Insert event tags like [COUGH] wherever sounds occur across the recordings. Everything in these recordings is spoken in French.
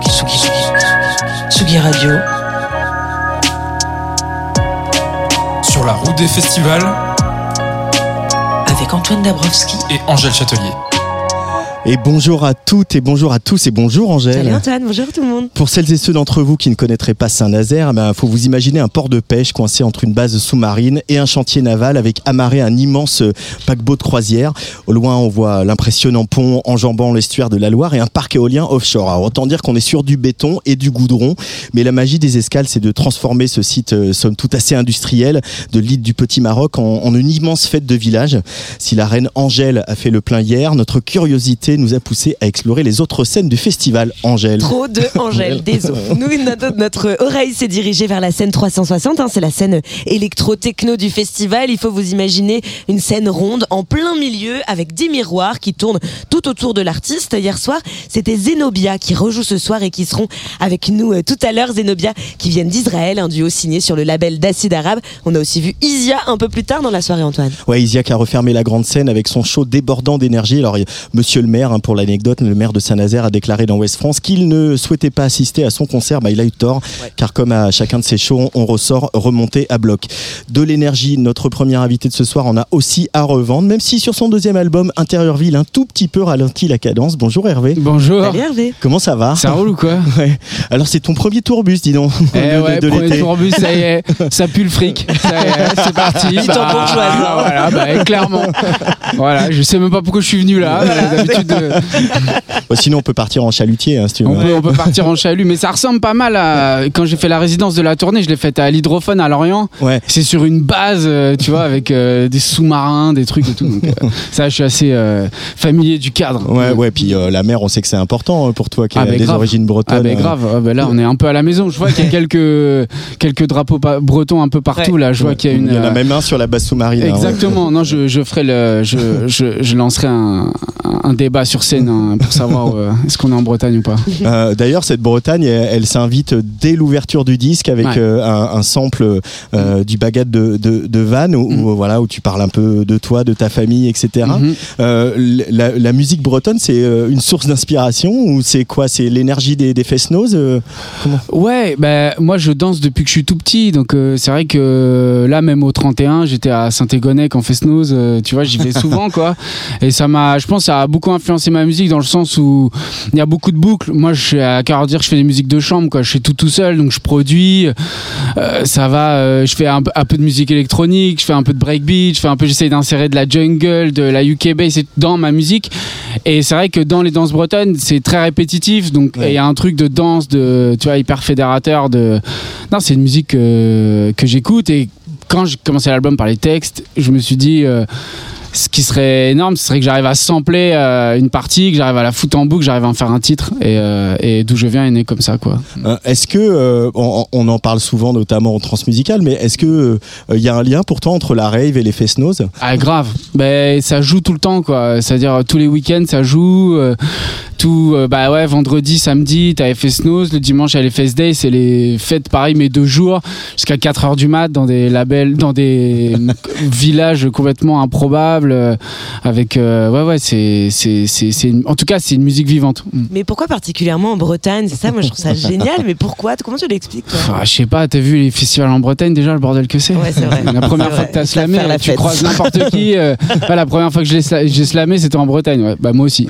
Tsugi, Tsugi, Radio. Sur la route des festivals Avec Antoine Dabrowski et Angèle Châtelier. Et bonjour à toutes et bonjour à tous et bonjour Angèle. Salut Antoine, bonjour tout le monde. Pour celles et ceux d'entre vous qui ne connaîtraient pas Saint-Nazaire, il ben, faut vous imaginer un port de pêche coincé entre une base sous-marine et un chantier naval avec amarré un immense euh, paquebot de croisière. Au loin, on voit l'impressionnant pont enjambant l'estuaire de la Loire et un parc éolien offshore. Alors, autant dire qu'on est sur du béton et du goudron, mais la magie des escales, c'est de transformer ce site, euh, somme toute assez industriel, de l'île du Petit Maroc en, en une immense fête de village. Si la reine Angèle a fait le plein hier, notre curiosité nous a poussé à explorer les autres scènes du festival Angèle. Trop de Angèle, désolé. [LAUGHS] Nous, notre, notre oreille s'est dirigée vers la scène 360. hein, c'est la scène électro-techno du festival. Il faut vous imaginer une scène ronde en plein milieu avec 10 miroirs qui tournent tout autour de l'artiste. Hier soir, c'était Zenobia qui rejoue ce soir et qui seront avec nous euh, tout à l'heure. Zenobia qui viennent d'Israël, un duo signé sur le label d'Acide Arabe. On a aussi vu Isia un peu plus tard dans la soirée, Antoine. Ouais, Isiac a refermé la grande scène avec son show débordant d'énergie. Alors, a Monsieur le maire, hein, pour l'anecdote, le maire de Saint-Nazaire a déclaré dans Ouest France qu'il ne souhaitait pas assister à son concert. Bah, il a eu tort, car comme à chacun de ses shows, on ressort remonté à bloc. De l'énergie, notre premier invité de ce soir en a aussi à revendre, même si sur son deuxième album, Intérieur Ville, un tout petit peu ralenti la cadence. Bonjour Hervé. Bonjour. Salut Hervé. Comment ça va Ça roule ou quoi [LAUGHS] Ouais. Alors c'est ton premier tourbus, dis donc. Eh [LAUGHS] de- ouais, de premier tourbus, ça y est, [LAUGHS] ça pue le fric. C'est parti. Voilà, bah, clairement. Voilà, je sais même pas pourquoi je suis venu là. D'habitude, [LAUGHS] Bon, sinon, on peut partir en chalutier, hein, si tu veux. on, peut, on peut partir en chalut, mais ça ressemble pas mal à quand j'ai fait la résidence de la tournée. Je l'ai faite à l'hydrophone à Lorient. Ouais. C'est sur une base, euh, tu vois, avec euh, des sous-marins, des trucs et tout. Donc, euh, [LAUGHS] ça, je suis assez familier du cadre. Ouais, ouais, puis la mer, on sait que c'est important euh, pour toi qui Ah, a ben, des grave. origines bretonnes. Ah ben euh. grave, Ah ben là on est un peu à la maison. Je vois qu'il y a [LAUGHS] quelques quelques drapeaux bretons un peu partout là. Je vois qu'il y a une. Il y en a même un sur la base sous-marine. hein. Exactement. Non, je, je ferai le, je, je, je lancerai un, un débat sur scène hein, pour savoir euh, [LAUGHS] est-ce qu'on est en Bretagne ou pas. Euh, D'ailleurs, cette Bretagne, elle, elle s'invite dès l'ouverture du disque avec Ouais. euh, un, un sample du bagat de, de, de Van, où, où, voilà, où tu parles un peu de toi, de ta famille, etc. Mhm. Euh, la, la musique bretonne, c'est une source d'inspiration ou c'est quoi? C'est l'énergie des, des Ouais, ben moi je danse depuis que je suis tout petit, donc c'est vrai que là même au 31, j'étais à Saint-Égonec en Festnose, euh, tu vois, j'y vais souvent [LAUGHS] quoi. Et ça m'a, je pense, ça a beaucoup influencé ma musique dans le sens où il y a beaucoup de boucles. Moi, je suis à qu'à dire, je fais des musiques de chambre quoi, je fais tout tout seul, donc je produis. Euh, ça va, euh, je fais un, peu- un peu de musique électronique, je fais un peu de breakbeat, je fais un peu, j'essaye d'insérer de la jungle, de la UK bass dans ma musique. Et c'est vrai que dans les danses bretonnes, c'est très répétitif, donc il Ouais. y a un truc de danse, de, tu vois, hyper fédérateur. De, non, c'est une musique que, que j'écoute et quand j'ai commencé l'album par les textes, je me suis dit. euh, ce qui serait énorme, ce serait que j'arrive à sampler euh, une partie, que j'arrive à la foutre en boucle, que j'arrive à en faire un titre. Et, euh, et d'où je viens est né comme ça, quoi. Euh, Est-ce que on, on en parle souvent, notamment en transmusical, mais est-ce que il y a un lien pourtant entre la rave et les Fest-Noz Ah grave, ben ça joue tout le temps quoi. C'est-à-dire tous les week-ends ça joue. tout bah ouais vendredi, samedi t'as FS Nose, le dimanche à FS Day, c'est les fêtes pareil mais deux jours jusqu'à 4 heures du mat dans des labels, dans des [LAUGHS] villages complètement improbables euh, avec euh, ouais ouais c'est c'est c'est c'est une- en tout cas c'est une musique vivante. Mm. Mais pourquoi particulièrement en Bretagne? C'est ça, moi je trouve ça [LAUGHS] génial. Mais pourquoi? Comment tu l'expliques toi? Ah, je sais pas, t'as vu les festivals en Bretagne déjà le bordel que c'est. Ouais, c'est vrai. [LAUGHS] La première C'est fois vrai. que t'as slamé, la tu fête. croises n'importe qui. euh, [LAUGHS] la première fois que j'ai sla- j'ai slamé, c'était en Bretagne. Ouais. Bah moi aussi.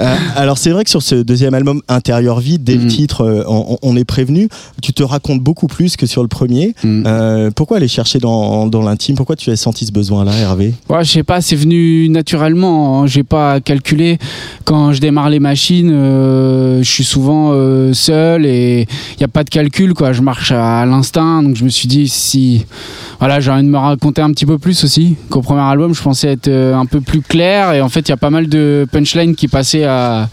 Euh, alors c'est vrai que sur ce deuxième album Intérieur vide, dès le Mm. titre, euh, on, on est prévenu, tu te racontes beaucoup plus que sur le premier. Mm. Euh, pourquoi aller chercher dans, dans l'intime? Pourquoi tu as senti ce besoin-là, Hervé Ouais, je sais pas, c'est venu naturellement. hein. J'ai pas calculé. Quand je démarre les machines, euh, je suis souvent euh, seul et il y a pas de calcul quoi. Je marche à l'instinct, donc je me suis dit si voilà, j'ai envie de me raconter un petit peu plus aussi. Qu'au premier album, je pensais être euh, un peu plus clair et en fait, il y a pas mal de punchlines qui passaient à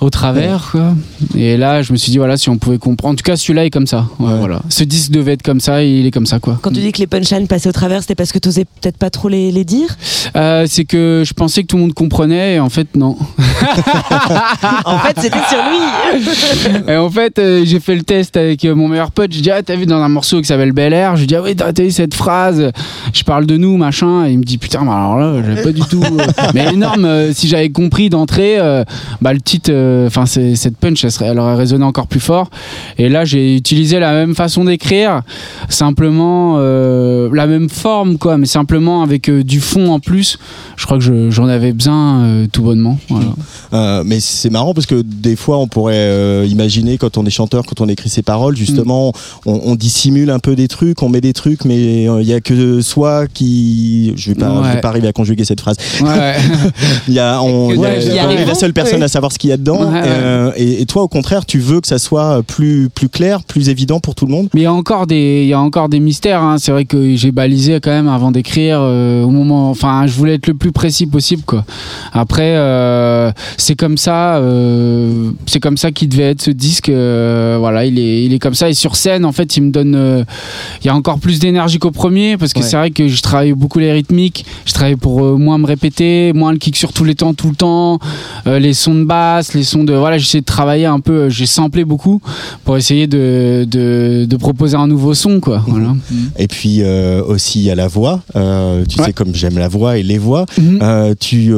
au travers quoi. Et là, je me suis dit voilà, si on pouvait comprendre. En tout cas, celui-là est comme ça. Ouais, Ouais. Voilà. Ce disque devait être comme ça, et il est comme ça quoi. Quand tu dis que les punchlines passaient au travers, c'était parce que t'osais peut-être pas trop les, les dire? Euh, c'est que je pensais que tout le monde comprenait, et en fait non. [LAUGHS] En fait, c'était sur lui Et en fait, euh, j'ai fait le test avec euh, mon meilleur pote. Je dis ah t'as vu dans un morceau qui s'appelle Bel Air? Je lui dis ah oui t'as vu cette phrase? Je parle de nous machin. Et il me dit putain mais alors là j'avais pas du tout. euh, mais énorme. euh, si j'avais compris d'entrée, euh, bah le titre, euh, enfin cette punch, elle, serait, elle aurait résonné encore plus fort. Et là j'ai utilisé la même façon d'écrire, simplement euh, la même forme quoi, mais simplement avec euh, du fond en plus. Je crois que je- j'en avais besoin euh, tout bonnement. Voilà. Mais c'est marrant parce que des fois on pourrait imaginer quand on est chanteur, quand on écrit ses paroles, justement, on, on dissimule un peu des trucs, on met des trucs, mais il y a que soi qui, je vais pas, je vais pas arriver à conjuguer cette phrase. Ouais. [LAUGHS] Il y a, on, y a- la seule personne à savoir ce qu'il y a dedans. Ouais, ouais. euh, et, et toi, au contraire, tu veux que ça soit plus plus clair, plus évident pour tout le monde? Mais il y a encore des, il y a encore des mystères. hein. C'est vrai que j'ai balisé quand même avant d'écrire euh, au moment. Enfin, je voulais être le plus précis possible, quoi. Après, euh, c'est comme ça, euh, c'est comme ça qu'il devait être ce disque. voilà, il est, il est comme ça. Et sur scène, en fait, il me donne, il y a encore plus d'énergie qu'au premier, parce que Ouais. c'est vrai que je travaille beaucoup les rythmiques. Je travaille pour moins me répéter, moins le kick sur tous les temps, tout le temps, les sons de basse, les sons de, voilà, j'essaie de travailler un peu. euh, J'ai samplé beaucoup pour essayer de, de, de proposer un nouveau son quoi voilà Et puis euh, aussi il y a la voix. Euh, tu Ouais. sais comme j'aime la voix et les voix. Mhm. Tu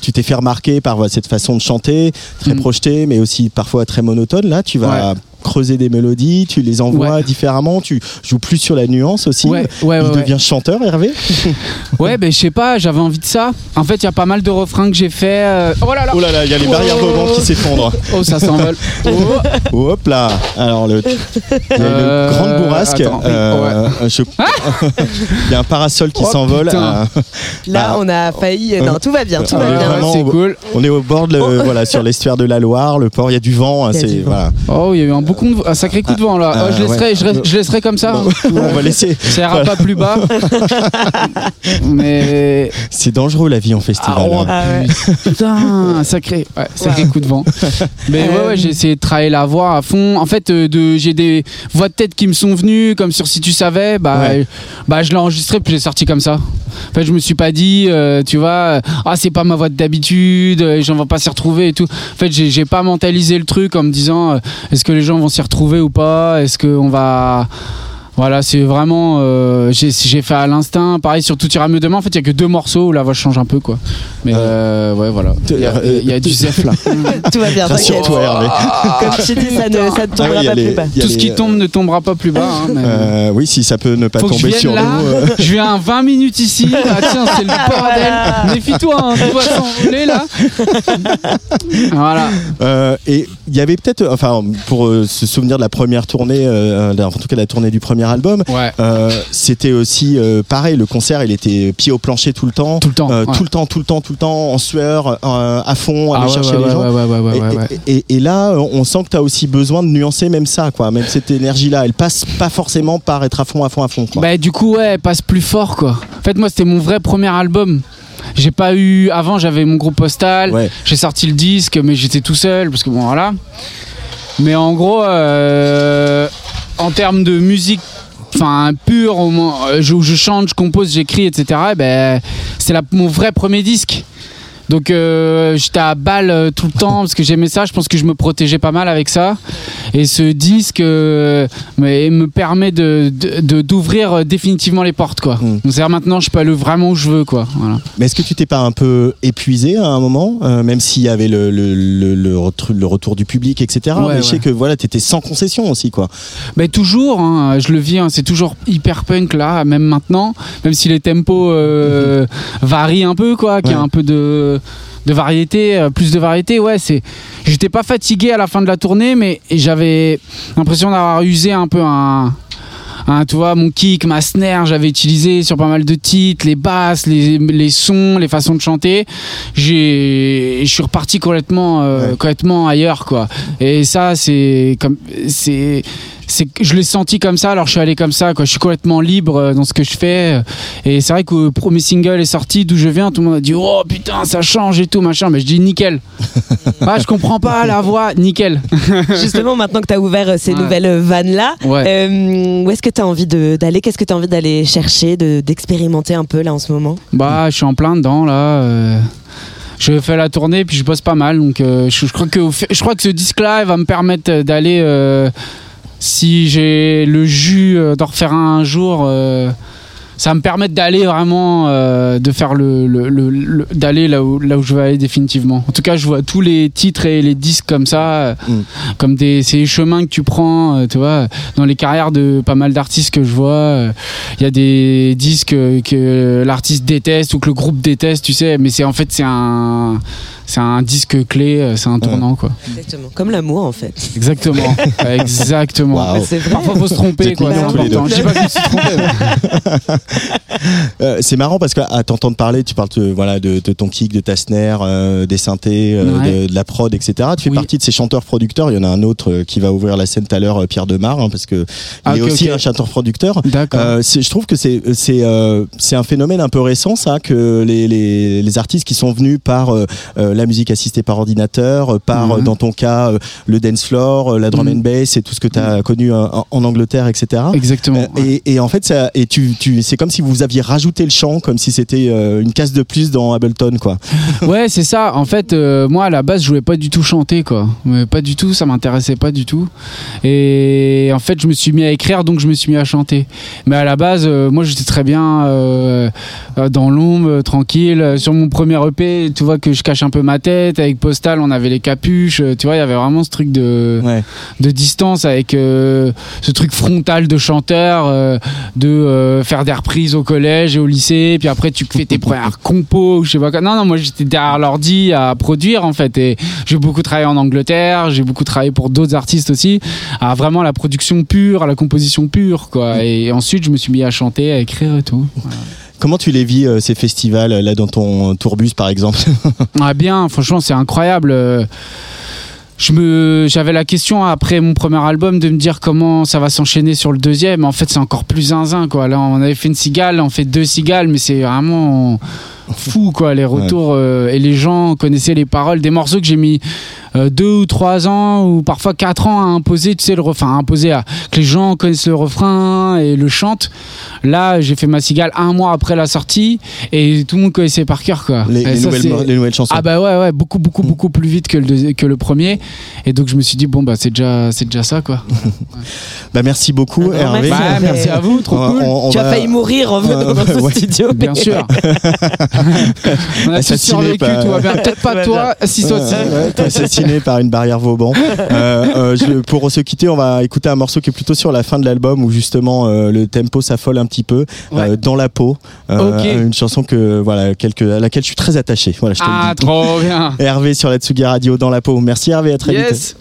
tu t'es fait remarquer par cette façon de chanter, très Mhm. projetée, mais aussi parfois très monotone. Là, tu vas Ouais. Creuser des mélodies, tu les envoies Ouais. différemment, tu joues plus sur la nuance aussi. ouais ouais Il ouais, ouais. devient chanteur, Hervé [LAUGHS] Ouais, ben je sais pas j'avais envie de ça en fait il y a pas mal de refrains que j'ai fait euh, oh là là Oh là là, il y a les barrières Oh. volantes qui s'effondrent. oh ça s'envole [LAUGHS] oh. Hop là Alors, le, il y a Euh, une grande bourrasque. attends, oui, euh, je- [LAUGHS] il y a un parasol qui Oh, s'envole. euh, Là, Bah, on a failli. Non, tout va bien, tout Ah, va bien. vraiment. c'est cool on est au bord de le- voilà, sur l'estuaire de la Loire, le port, il y a du vent. hein, y a c'est du vent. voilà. oh il y a eu un, beaucoup de- un sacré coup de vent là Ah, Oh, je, laisserai, ouais. je, laisse- je laisserai comme ça Bon, hein. [LAUGHS] on va laisser. ça ira Voilà. pas plus bas [LAUGHS] mais C'est dangereux la vie en festival. Ah, oh, hein. Ah ouais. [LAUGHS] Putain, sacré, ouais, sacré coup de vent. Mais ouais, Euh, ouais, j'ai essayé de travailler la voix à fond. En fait, euh, de, j'ai des voix de tête qui me sont venues, comme sur Si tu savais, bah, euh, bah je l'ai enregistré puis j'ai sorti comme ça. En fait, je me suis pas dit, euh, tu vois, euh, ah c'est pas ma voix d'habitude, euh, les gens vont pas s'y retrouver et tout. En fait, j'ai, pas mentalisé le truc en me disant, est-ce que les gens vont s'y retrouver ou pas? Est-ce qu'on va voilà, c'est vraiment. euh, j'ai fait à l'instinct. Pareil sur Tout ira mieux demain. En fait, il y a que deux morceaux où la voix change un peu, quoi. Mais euh, ouais, voilà. Il y, a- il y a du zef là. [LAUGHS] Tout va bien, t'inquiète. Rassure-toi, Hervé. [LAUGHS] Comme je t'ai dit, ça ne, ça ne Ah tombera oui, il y a pas les- plus bas. Tout ce qui tombe ne tombera pas plus bas. hein, mais- euh, oui, si ça peut ne pas Faut que je tomber sur là. nous. euh, [LAUGHS] Je viens 20 minutes ici. Ah, tiens, c'est le bordel. Méfie-toi, hein, tout va s'envoler là. Voilà. Euh, et il y avait peut-être, enfin, pour euh, se souvenir de la première tournée, euh, en tout cas la tournée du premier album, Ouais. euh, c'était aussi euh, pareil. Le concert, il était pied au plancher tout le temps, Tout le temps. Euh, ouais. tout le temps, tout le temps, tout le temps, en sueur, à fond, à Ah aller ouais, chercher les gens. Et- là, on sent que tu as aussi besoin de nuancer même ça, quoi. Même cette énergie-là, elle passe pas forcément par être à fond, à fond, à fond. Quoi. Bah du coup ouais, elle passe plus fort quoi. En fait moi c'était mon vrai premier album. J'ai pas eu avant j'avais mon groupe postal, Ouais. j'ai sorti le disque mais j'étais tout seul parce que bon voilà. Mais en gros euh, en termes de musique pure euh, je, où je chante, je compose, j'écris etc. eh ben c'est mon vrai premier disque. Donc euh, j'étais à balle euh, tout le temps parce que j'aimais ça. Je pense que je me protégeais pas mal avec ça. Et ce disque euh, me, me permet de d'ouvrir définitivement les portes quoi. Mm. Donc c'est-à-dire maintenant je peux aller vraiment où je veux quoi. Voilà. Mais est-ce que tu t'es pas un peu épuisé à un moment, euh, même s'il y avait le, le, le, retour du public, etc. Ouais, mais je sais que voilà, t'étais sans concession aussi, quoi. Mais toujours, hein, je le vis, hein, c'est toujours hyper punk là, même maintenant, même si les tempos euh, varient un peu, quoi, qu'il y a un peu de, de variété, euh, plus de variété, ouais, c'est. J'étais pas fatigué à la fin de la tournée, mais j'avais l'impression d'avoir usé un peu un. un, tu vois, mon kick, ma snare, j'avais utilisé sur pas mal de titres, les basses, les, les sons, les façons de chanter. J'ai, je suis reparti complètement, euh, Ouais. complètement ailleurs, quoi. Et ça, c'est comme, c'est, c'est que je l'ai senti comme ça, alors je suis allé comme ça, quoi. Je suis complètement libre euh, dans ce que je fais. Et c'est vrai que le premier single est sorti, d'où je viens, tout le monde a dit oh putain ça change et tout machin, mais je dis nickel. [LAUGHS] ah je comprends pas la voix, nickel. [LAUGHS] Justement, maintenant que tu as ouvert euh, ces Ouais. nouvelles vannes là, Ouais. où est-ce que tu as envie d'aller Qu'est-ce que tu as envie d'aller chercher, de- d'expérimenter un peu là en ce moment? Bah, je suis en plein dedans là. euh, Je fais la tournée puis je bosse pas mal donc euh, je, je crois que je crois que ce disque là il va me permettre d'aller euh, si j'ai le jus euh, d'en refaire un, un jour euh, ça va me permettre d'aller vraiment euh, de faire le, le- le- le- d'aller là où là où je veux aller définitivement. En tout cas, je vois tous les titres et les disques comme ça Mm. comme des les chemins que tu prends, tu vois, dans les carrières de pas mal d'artistes que je vois, il y a des disques que l'artiste déteste ou que le groupe déteste, tu sais, mais c'est en fait c'est un c'est un disque clé, euh, c'est un tournant quoi. Exactement. Comme l'amour en fait. Exactement. [LAUGHS] Exactement. Vrai. Parfois faut se Vous tromper quoi, c'est mignons tous les deux. important. Je dis pas que je me suis trompé. [LAUGHS] Euh, c'est marrant parce qu'à t'entendre parler, tu parles de, voilà, de, de ton kick, de ta snare, euh, des synthés, euh, Ouais. de, de la prod, etc. Tu fais Oui. partie de ces chanteurs-producteurs. Il y en a un autre qui va ouvrir la scène tout à l'heure, Pierre Demar, hein, parce que il Ah, est aussi un chanteur-producteur. D'accord. Euh, c'est- je trouve que c'est c'est euh, c'est un phénomène un peu récent ça que les, les, les artistes qui sont venus par la musique assistée par ordinateur, euh, par Mhm. euh, dans ton cas euh, le dance floor, la drum Mhm. and bass et tout ce que tu as connu euh, en, en Angleterre, etc. Exactement. Et, et en fait, ça, et tu, tu, c'est comme si vous aviez rajouté le chant, comme si c'était une case de plus dans Ableton, quoi. [LAUGHS] Ouais, c'est ça. En fait, euh, moi à la base, je voulais pas du tout chanter, quoi. Mais pas du tout, ça m'intéressait pas du tout. Et en fait, je me suis mis à écrire, donc je me suis mis à chanter. Mais à la base, euh, moi, j'étais très bien euh, dans l'ombre, tranquille. Sur mon premier EP, tu vois que je cache un peu ma tête. Avec Postal, on avait les capuches. euh, Tu vois, il y avait vraiment ce truc de Ouais. de distance avec euh, ce truc frontal de chanteur, euh, de faire des reprises au collège et au lycée, puis après tu fais tes [LAUGHS] premières compos, ou je sais pas quoi. Non, non, moi j'étais derrière l'ordi à produire en fait, et j'ai beaucoup travaillé en Angleterre, j'ai beaucoup travaillé pour d'autres artistes aussi, à vraiment la production pure, à la composition pure, quoi. Et ensuite je me suis mis à chanter, à écrire et tout. Voilà. Comment tu les vis, euh, ces festivals, là, dans ton tourbus, par exemple [LAUGHS] Ah bien, franchement, c'est incroyable. Je me, j'avais la question après mon premier album de me dire comment ça va s'enchaîner sur le deuxième. En fait, c'est encore plus zinzin, quoi. Là, on avait fait une cigale, on fait deux cigales, mais c'est vraiment fou, quoi. Les retours euh, et les gens connaissaient les paroles des morceaux que j'ai mis euh, deux ou trois ans ou parfois quatre ans à imposer, tu sais, le refrain, à imposer à que les gens connaissent le refrain et le chantent. Là, j'ai fait ma cigale un mois après la sortie et tout le monde connaissait par cœur, quoi. les, Et les ça, nouvelles, les nouvelles chansons ah bah ouais ouais beaucoup beaucoup beaucoup plus vite que le que le premier et donc je me suis dit bon bah c'est déjà c'est déjà ça quoi. [LAUGHS] Bah, merci beaucoup, Ah, non, Hervé. merci. Bah, merci à vous trop On- cool. on- on tu as failli mourir en venant Euh, [LAUGHS] dans ce studio. Bien sûr. [LAUGHS] On a tous Assassiné survécu, par- tout va bien. Peut-être pas [LAUGHS] toi, si toi aussi. Ouais, t'es assassiné par une barrière Vauban. [LAUGHS] Euh, euh, je- pour se quitter, on va écouter un morceau qui est plutôt sur la fin de l'album où justement euh, le tempo s'affole un petit peu Ouais. euh, dans la peau. Euh. Une chanson que voilà, quelque, à laquelle je suis très attaché. Voilà, je te Ah le dis. trop bien. Hervé sur la Tsugi Radio dans la peau. Merci Hervé, à très vite. Yes.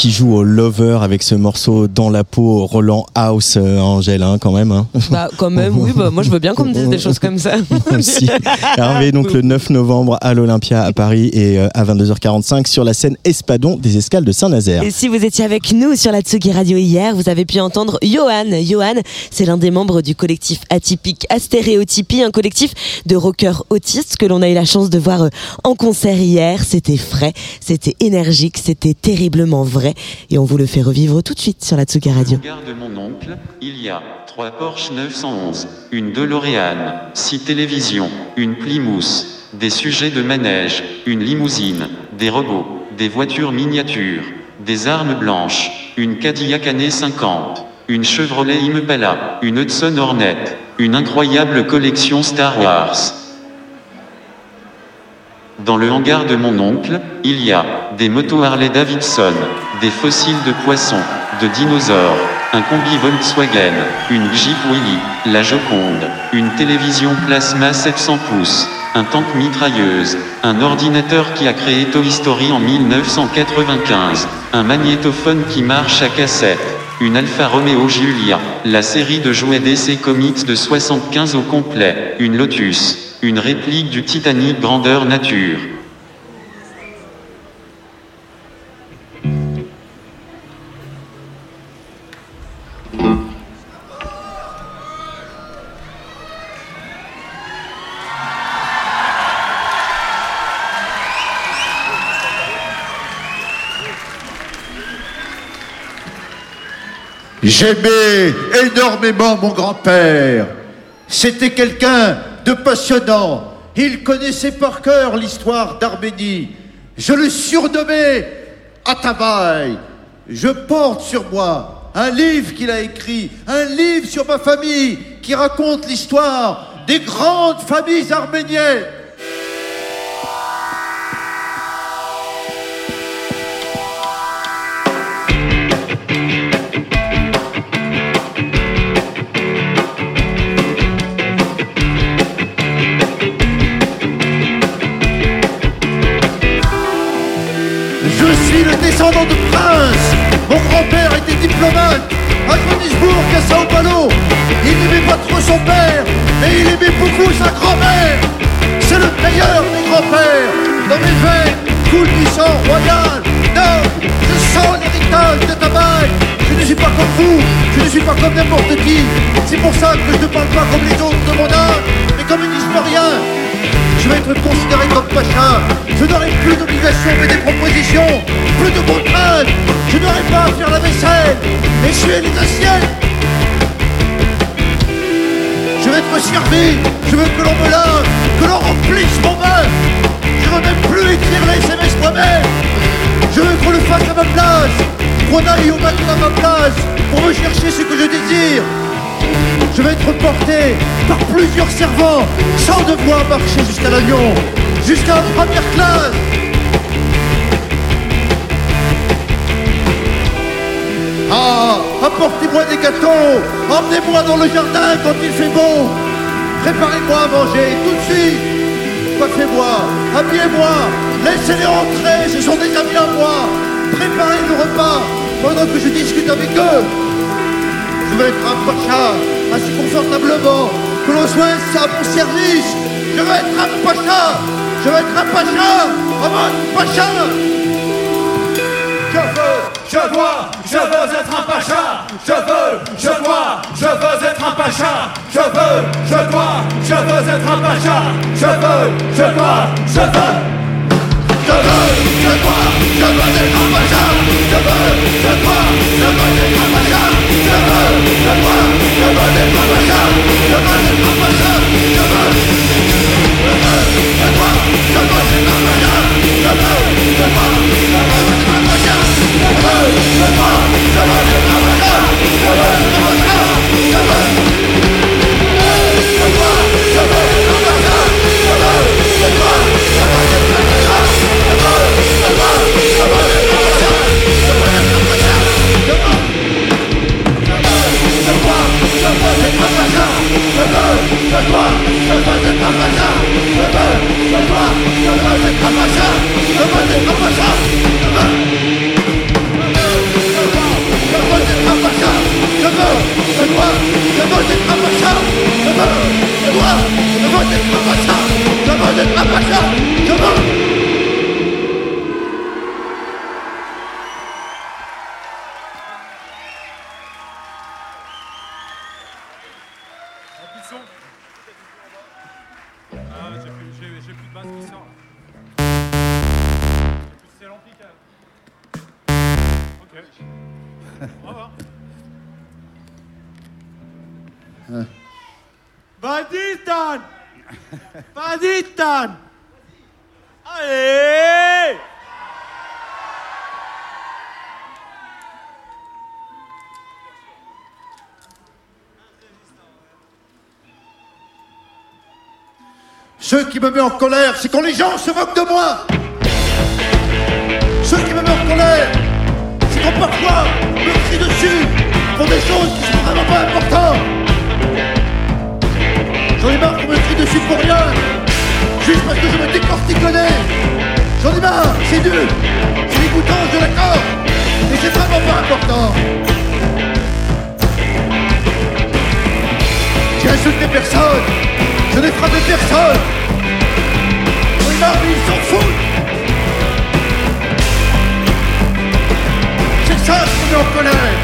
Qui joue au Lover avec ce morceau dans la peau, Roland House, euh, Angèle, hein, quand même. hein. Bah, quand même, oui, bah, moi je veux bien qu'on me dise des choses comme ça. [LAUGHS] Aussi. Hervé, donc le 9 novembre à l'Olympia à Paris et euh, à 22h45 sur la scène Espadon des Escales de Saint-Nazaire. Et si vous étiez avec nous sur la Tsugi Radio hier, vous avez pu entendre Johan. Johan, c'est l'un des membres du collectif atypique Astéréotypie, un collectif de rockers autistes que l'on a eu la chance de voir euh, en concert hier. C'était frais, c'était énergique, c'était terriblement vrai. Et on vous le fait revivre tout de suite sur la Tsugi Radio. Regarde mon oncle, il y a trois Porsche 911, une DeLorean, six télévisions, une Plymouth, des sujets de manège, une limousine, des robots, des voitures miniatures, des armes blanches, une Cadillac année 50, une Chevrolet Impala, une Hudson Hornet, une incroyable collection Star Wars. Dans le hangar de mon oncle, il y a des motos Harley Davidson, des fossiles de poissons, de dinosaures, un combi Volkswagen, une Jeep Willy, la Joconde, une télévision plasma 700 pouces, un tank mitrailleuse, un ordinateur qui a créé Toy Story en 1995, un magnétophone qui marche à cassette, une Alfa Romeo Giulia, la série de jouets DC Comics de 75 au complet, une Lotus, une réplique du Titanic grandeur nature. J'aimais énormément mon grand-père. C'était quelqu'un de passionnant. Il connaissait par cœur l'histoire d'Arménie. Je le surnommais Atabaï. Je porte sur moi un livre qu'il a écrit, un livre sur ma famille qui raconte l'histoire des grandes familles arméniennes. Suis le descendant de prince. Mon grand-père était diplomate à Johannesburg, à Sao Paulo. Il n'aimait pas trop son père, mais il aimait beaucoup sa grand-mère. C'est le meilleur des grands-pères. Dans mes veines coule du sang royal. Non, je sens l'héritage de ta bague. Je ne suis pas comme vous, je ne suis pas comme n'importe qui. C'est pour ça que je ne parle pas comme les autres de mon âge, mais comme un historien. Je vais être considéré comme pacha. Je n'aurai plus d'obligations mais des propositions. Plus de contraintes. Je n'aurai pas à faire la vaisselle. Essuyer les assiettes. Je vais être servi. Je veux que l'on me lave. Que l'on remplisse mon bain. Je veux même plus écrire les SMS moi-même. Je veux qu'on le fasse à ma place. Qu'on aille au bateau à ma place. Pour me chercher ce que je désire. Je vais être porté par plusieurs servants sans devoir marcher jusqu'à l'avion, jusqu'à la première classe. Ah, apportez-moi des gâteaux, emmenez-moi dans le jardin quand il fait bon. Préparez-moi à manger tout de suite. Coiffez-moi, habillez-moi, laissez-les entrer, ce sont des amis à moi. Préparez le repas pendant que je discute avec eux. Je veux être un pacha, assis confortablement, que l'on soit à mon service. Je veux être un pacha, je veux être un pacha, être un pacha. Je veux, je dois, je veux être un pacha. Je veux, je dois, je veux être un pacha. Je veux, je dois, je veux. Être un pacha. Je veux, je dois, je veux. Je veux, je dois, je veux être un pacha. Je veux, je dois, je veux être un pacha. 咱们，咱们，咱们是老百姓，咱们是老百姓，咱们。咱们，咱们，咱们是老百姓，咱们，咱们，咱们是老百姓，咱们，咱们是。toi, je faisais pas ma ça Je veux, je toi, je faisais pas ma ça Je faisais pas ma ça Je veux, je toi, je faisais pas ma ça Je veux, je toi, je faisais pas ma ça Je veux, je toi, je faisais pas ma ça Je faisais pas ma ça Je veux Allez Ce qui me met en colère, c'est quand les gens se moquent de moi. Ce qui me met en colère, c'est quand parfois me crie dessus pour des choses qui sont vraiment pas importantes. J'en ai marre qu'on me crie dessus pour rien, juste parce que je me nez. J'en ai marre, c'est dur, c'est dégoûtant, je l'accorde, mais c'est vraiment pas important. J'ai insulté personne, je n'ai frappé personne. J'en ai marre, mais ils s'en foutent. C'est ça qui me met en colère.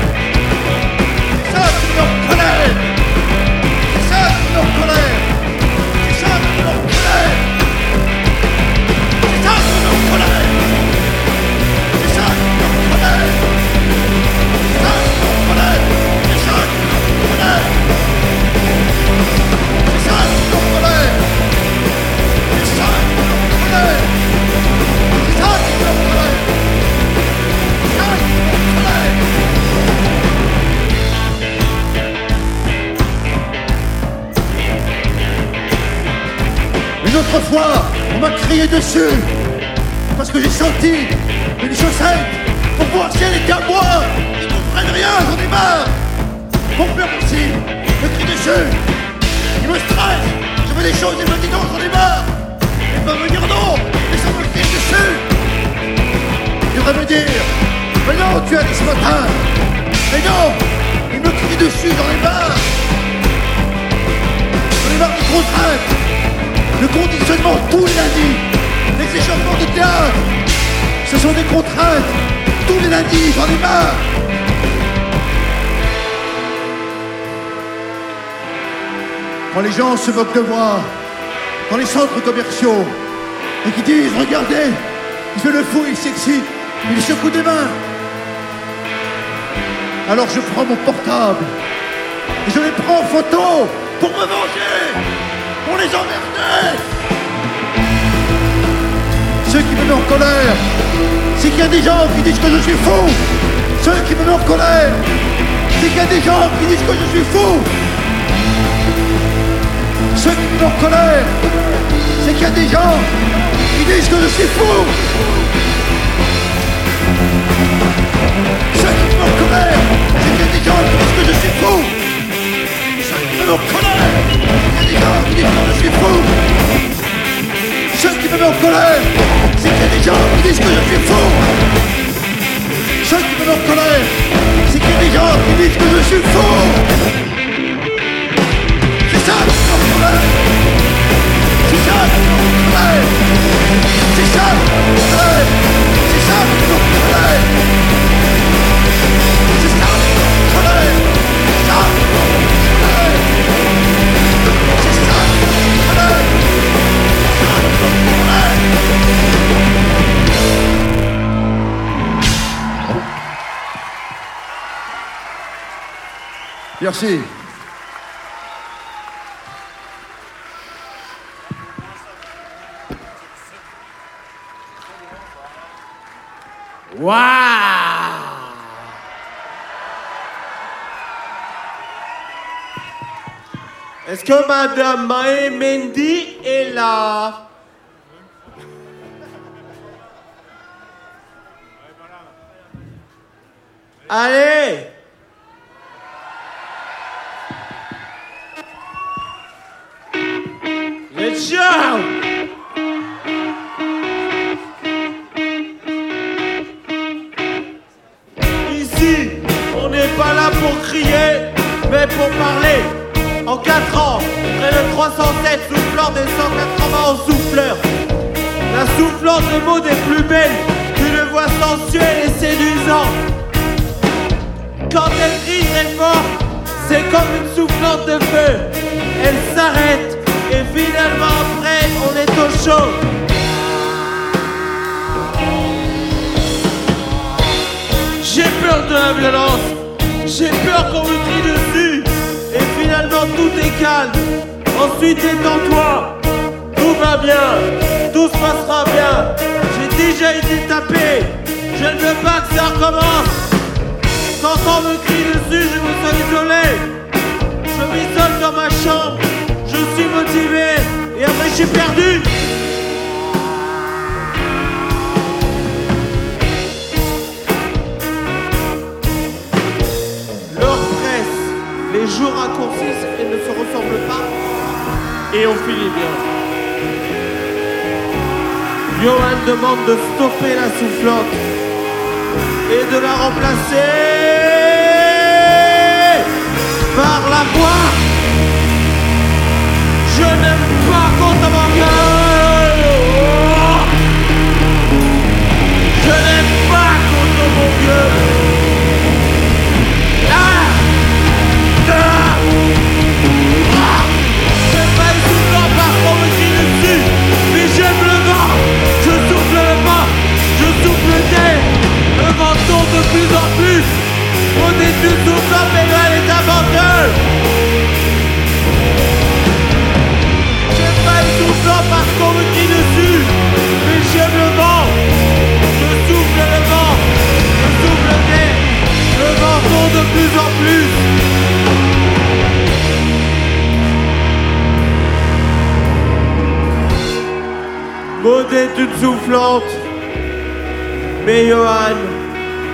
C'est ça qui me en colère. Dessus parce que j'ai senti une chaussette pour voir si elle était à moi. Ils comprennent rien, j'en ai marre. Mon père aussi me crie dessus. Il me stresse. Je fais des choses, il me dit non, j'en ai marre. Il va me dire non, et ça me crie dessus. Il va me dire, mais non, tu as dit ce matin. Mais non, il me crie dessus, j'en ai marre. J'en ai marre des contraintes. Le conditionnement tous les échauffements de théâtre, ce sont des contraintes. Tous les lundis, j'en ai marre. Quand les gens se moquent de moi, dans les centres commerciaux, et qui disent, regardez, il fait le fou, il s'excite, il secoue des mains. Alors je prends mon portable, et je les prends en photo pour me venger, pour les colère, c'est qu'il y a des gens qui disent que je suis fou. Ceux qui me mettent en colère, c'est qu'il y a des gens qui disent que je suis fou. Ceux qui me mettent en colère, c'est qu'il y a des gens qui disent que je suis fou. Ceux qui me mettent en colère, c'est qu'il y a des gens qui disent que je suis fou. Ceux qui me mettent en colère, c'est qu'il y a des gens qui disent que je suis fou chose qui me met en colère, c'est qu'il y a des gens qui disent que je suis fou. Une chose qui me met en colère, c'est qu'il y a des gens qui disent que je suis fou. C'est ça qui me met en colère. C'est ça qui me met en colère. C'est ça qui me met en colère. C'est ça qui me met en colère. Merci. Waouh Est-ce que Madame Mae est là? Allez Ici, on n'est pas là pour crier, mais pour parler. En 4 ans, près de 307 souffleurs des 180 souffleurs. La soufflante de mots des plus belles, d'une voix sensuelle et séduisante. Quand elle crie très fort, c'est comme une soufflante de feu. Elle s'arrête et finalement après, on est au chaud. J'ai peur de la violence, j'ai peur qu'on me crie dessus. Et finalement tout est calme. Ensuite détends-toi, tout va bien, tout se passera bien. J'ai déjà été tapé, je ne veux pas que ça recommence. Quand on me crie dessus, je me sens isolé. Je m'isole dans ma chambre, je suis motivé, et après je suis perdu. Leur presse, les jours raccourcissent et ne se ressemblent pas. Et on finit bien. Johan demande de stopper la soufflante et de la remplacer par la voix. Je n'aime pas contre mon cœur. Je n'aime pas contre mon cœur. Je n'aime pas trop la part me dire le. Mais j'aime le vent. Je souffle le vent. Je souffle le dé. Le menton de plus en plus. On est plus doux à faire des démon. Une soufflante, mais Johan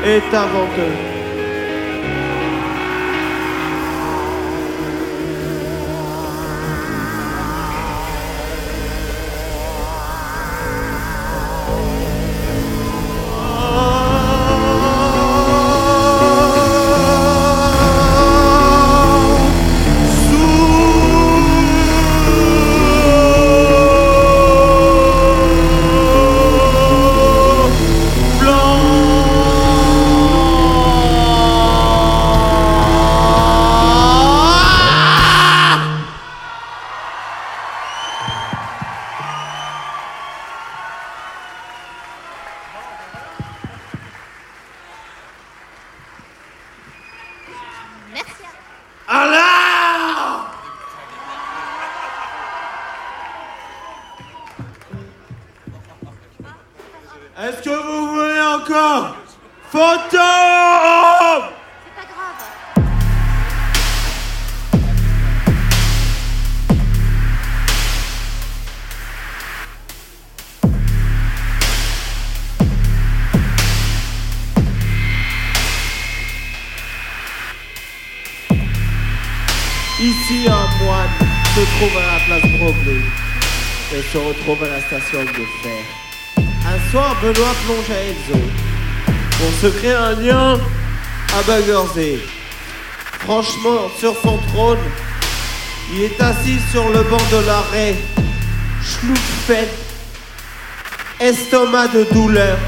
est un venteur. Se retrouve à la station de fer. Un soir, Benoît plonge à Elzo pour se créer un lien à Baggersee. Franchement, sur son trône, il est assis sur le banc de l'arrêt. Schloupfait, estomac de douleur,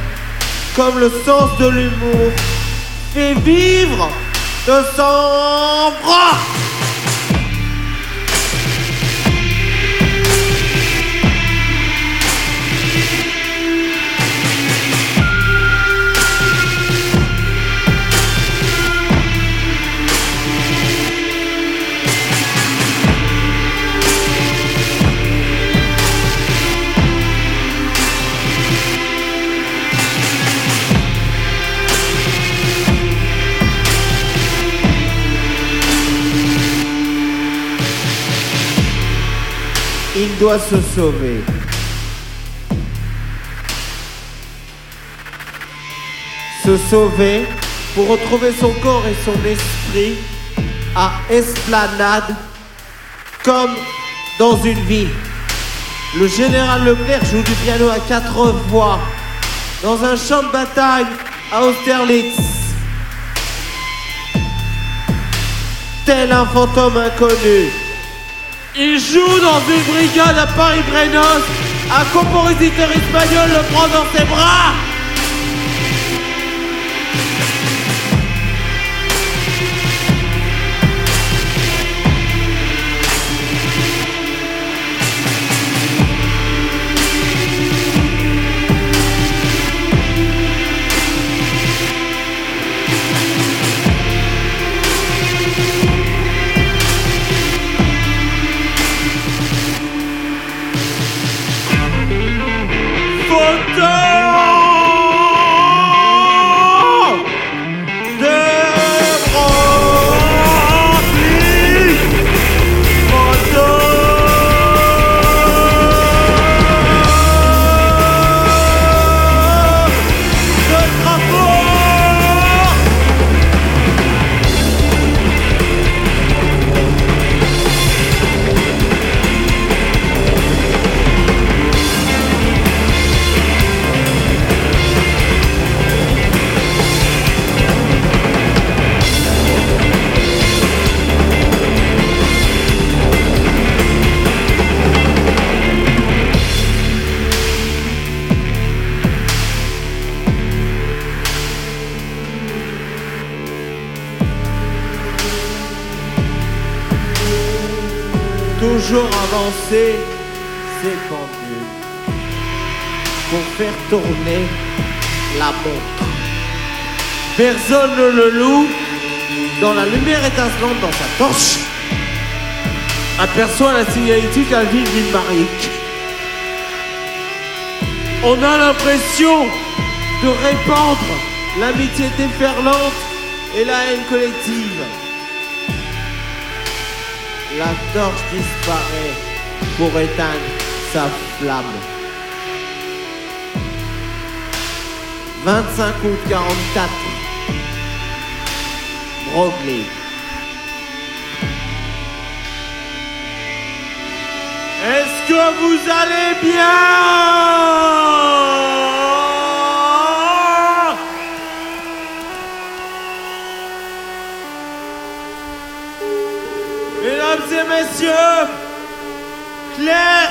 comme le sens de l'humour, fait vivre de son bras. Doit se sauver. Se sauver pour retrouver son corps et son esprit à Esplanade comme dans une vie. Le général Leclerc joue du piano à quatre voix dans un champ de bataille à Austerlitz. Tel un fantôme inconnu. Il joue dans une brigade à Paris-Brenos. Un compositeur espagnol le prend dans ses bras. Toujours avancer ses pendules pour faire tourner la montre. Personne ne le loue, dans la lumière étincelante dans sa torche, aperçoit la signalétique à ville Villemaric. On a l'impression de répandre l'amitié déferlante et la haine collective. La torche disparaît pour éteindre sa flamme. 25 août 44. Broglie. Est-ce que vous allez bien? Claire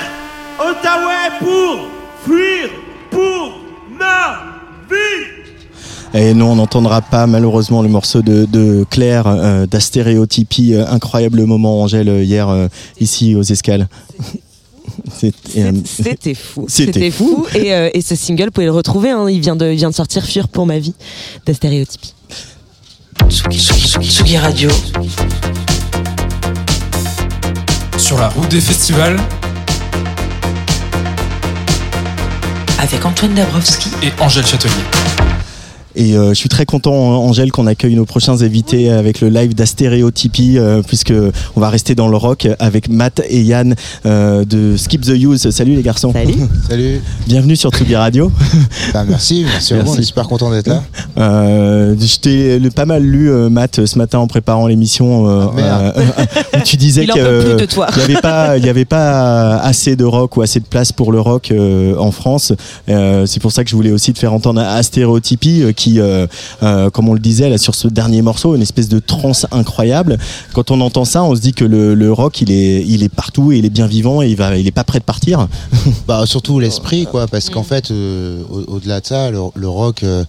Ottawa pour fuir pour ma vie. Et non, on n'entendra pas malheureusement le morceau de, de Claire euh, d'Astéréotypie. Euh, incroyable moment, Angèle, euh, hier euh, ici aux Escales. [LAUGHS] C'était, euh, C'était fou. C'était fou. Et, euh, et ce single, vous pouvez le retrouver. hein, il, vient de, il vient de sortir Fuir pour ma vie d'Astéréotypie. Tsugi, Tsugi, Tsugi, Tsugi Radio. Sur la route des festivals Avec Antoine Dabrowski et Angèle Châtelier. Et euh, je suis très content, Angèle, qu'on accueille nos prochains invités avec le live d'Astéréotypie, euh, puisque on va rester dans le rock avec Matt et Yann euh, de Skip the Use. Salut les garçons. Salut. [LAUGHS] Salut. Bienvenue sur Tsugi Radio. Bah, merci, merci. Merci. On est super content d'être là. Euh, je t'ai pas mal lu, euh, Matt, ce matin en préparant l'émission. euh, Ah, euh, tu disais Il en que peut plus de toi. il n'y avait pas, il y avait pas assez de rock ou assez de place pour le rock euh, en France. Euh, c'est pour ça que je voulais aussi te faire entendre Astéréotypie, euh, qui qui, euh, euh, comme on le disait là sur ce dernier morceau, une espèce de trance incroyable. Quand on entend ça, on se dit que le, le rock, il est, il est partout et il est bien vivant et il va, il est pas prêt de partir. Bah, surtout l'esprit, quoi, parce qu'en fait, euh, au- au-delà de ça, le, le rock, euh,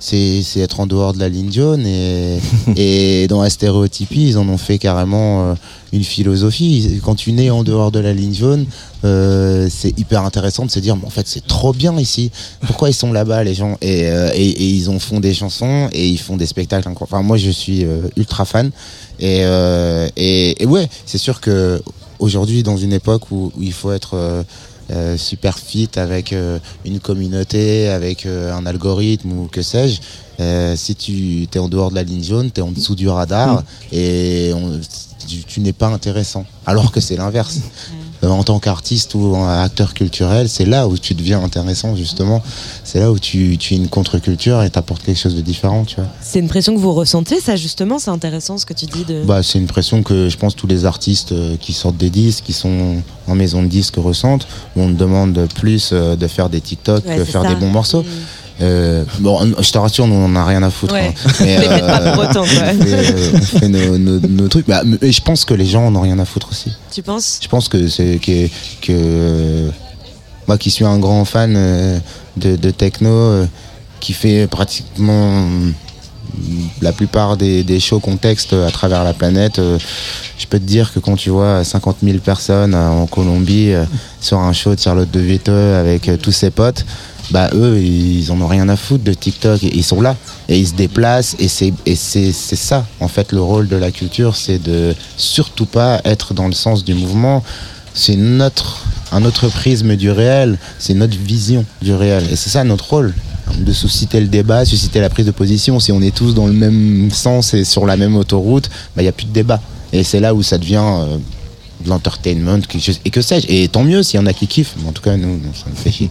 c'est être en dehors de la ligne jaune et, [LAUGHS] et dans la stéréotypie, ils en ont fait carrément euh, une philosophie. Quand tu nais en dehors de la ligne jaune, euh, c'est hyper intéressant de se dire, mais en fait, c'est trop bien ici. Pourquoi ils sont là-bas, les gens? Et, euh, et, ils en font des chansons et ils font des spectacles. Enfin, moi, je suis ultra fan. Et, et, ouais, c'est sûr que aujourd'hui, dans une époque où il faut être euh, super fit avec euh, une communauté, avec euh, un algorithme ou que sais-je, euh, si tu es en dehors de la ligne jaune, tu es en dessous du radar et on- tu, tu n'es pas intéressant. Alors que c'est l'inverse. Euh, en tant qu'artiste ou acteur culturel, c'est là où tu deviens intéressant justement. C'est là où tu, tu es une contre-culture et t'apportes quelque chose de différent, tu vois. C'est une pression que vous ressentez, ça justement, c'est intéressant ce que tu dis de. Bah, c'est une pression que je pense tous les artistes euh, qui sortent des disques, qui sont en maison de disques ressentent. où On te demande plus euh, de faire des TikTok Ouais, que faire ça. des bons morceaux. Mm. Euh, bon, je te rassure, nous on n'a rien à foutre. Ouais. hein. Mais, [LAUGHS] Les pas pour autant, quoi. on fait, euh, on fait nos, nos- nos trucs. Bah, mais je pense que les gens en ont rien à foutre aussi. Tu penses? Je pense que c'est que, que euh, moi qui suis un grand fan euh, de, de techno, euh, qui fait pratiquement euh, la plupart des, des shows contexte à travers la planète, euh, je peux te dire que quand tu vois 50 000 personnes euh, en Colombie euh, sur un show de Charlotte de Vito avec euh, tous ses potes, bah eux ils en ont rien à foutre de TikTok. Ils sont là et ils se déplacent et c'est c'est ça. En fait le rôle de la culture c'est de surtout pas être dans le sens du mouvement. C'est notre un autre prisme du réel. C'est notre vision du réel. Et c'est ça notre rôle. De susciter le débat susciter la prise de position. Si on est tous dans le même sens et sur la même autoroute bah il y a plus de débat. Et c'est là où ça devient euh, de l'entertainment et que sais-je. Et tant mieux s'il y en a qui kiffent. Mais en tout cas nous ça nous fait chier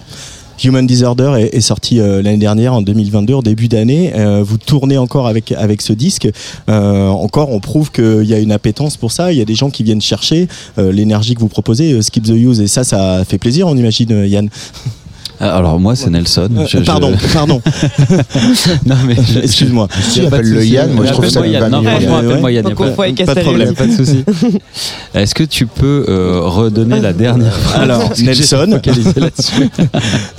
Human Disorder est, est sorti euh, l'année dernière, en 2022, en début d'année. Euh, vous tournez encore avec, avec ce disque. Euh, encore, on prouve qu'il y a une appétence pour ça. Il y a des gens qui viennent chercher euh, l'énergie que vous proposez, euh, Skip the Use. Et ça, ça fait plaisir, on imagine, Yann. [LAUGHS] Alors moi c'est Nelson. Euh, Je- je- pardon, pardon. [LAUGHS] non mais je- Excuse-moi. Tu pas de appelles le. Yann, moi je trouve ça Yann. Non, franchement, appelle-moi Yann. pas- de problème. pas de souci. [LAUGHS] Est-ce que tu peux euh, redonner la dernière phrase? Alors, Nelson. [LAUGHS]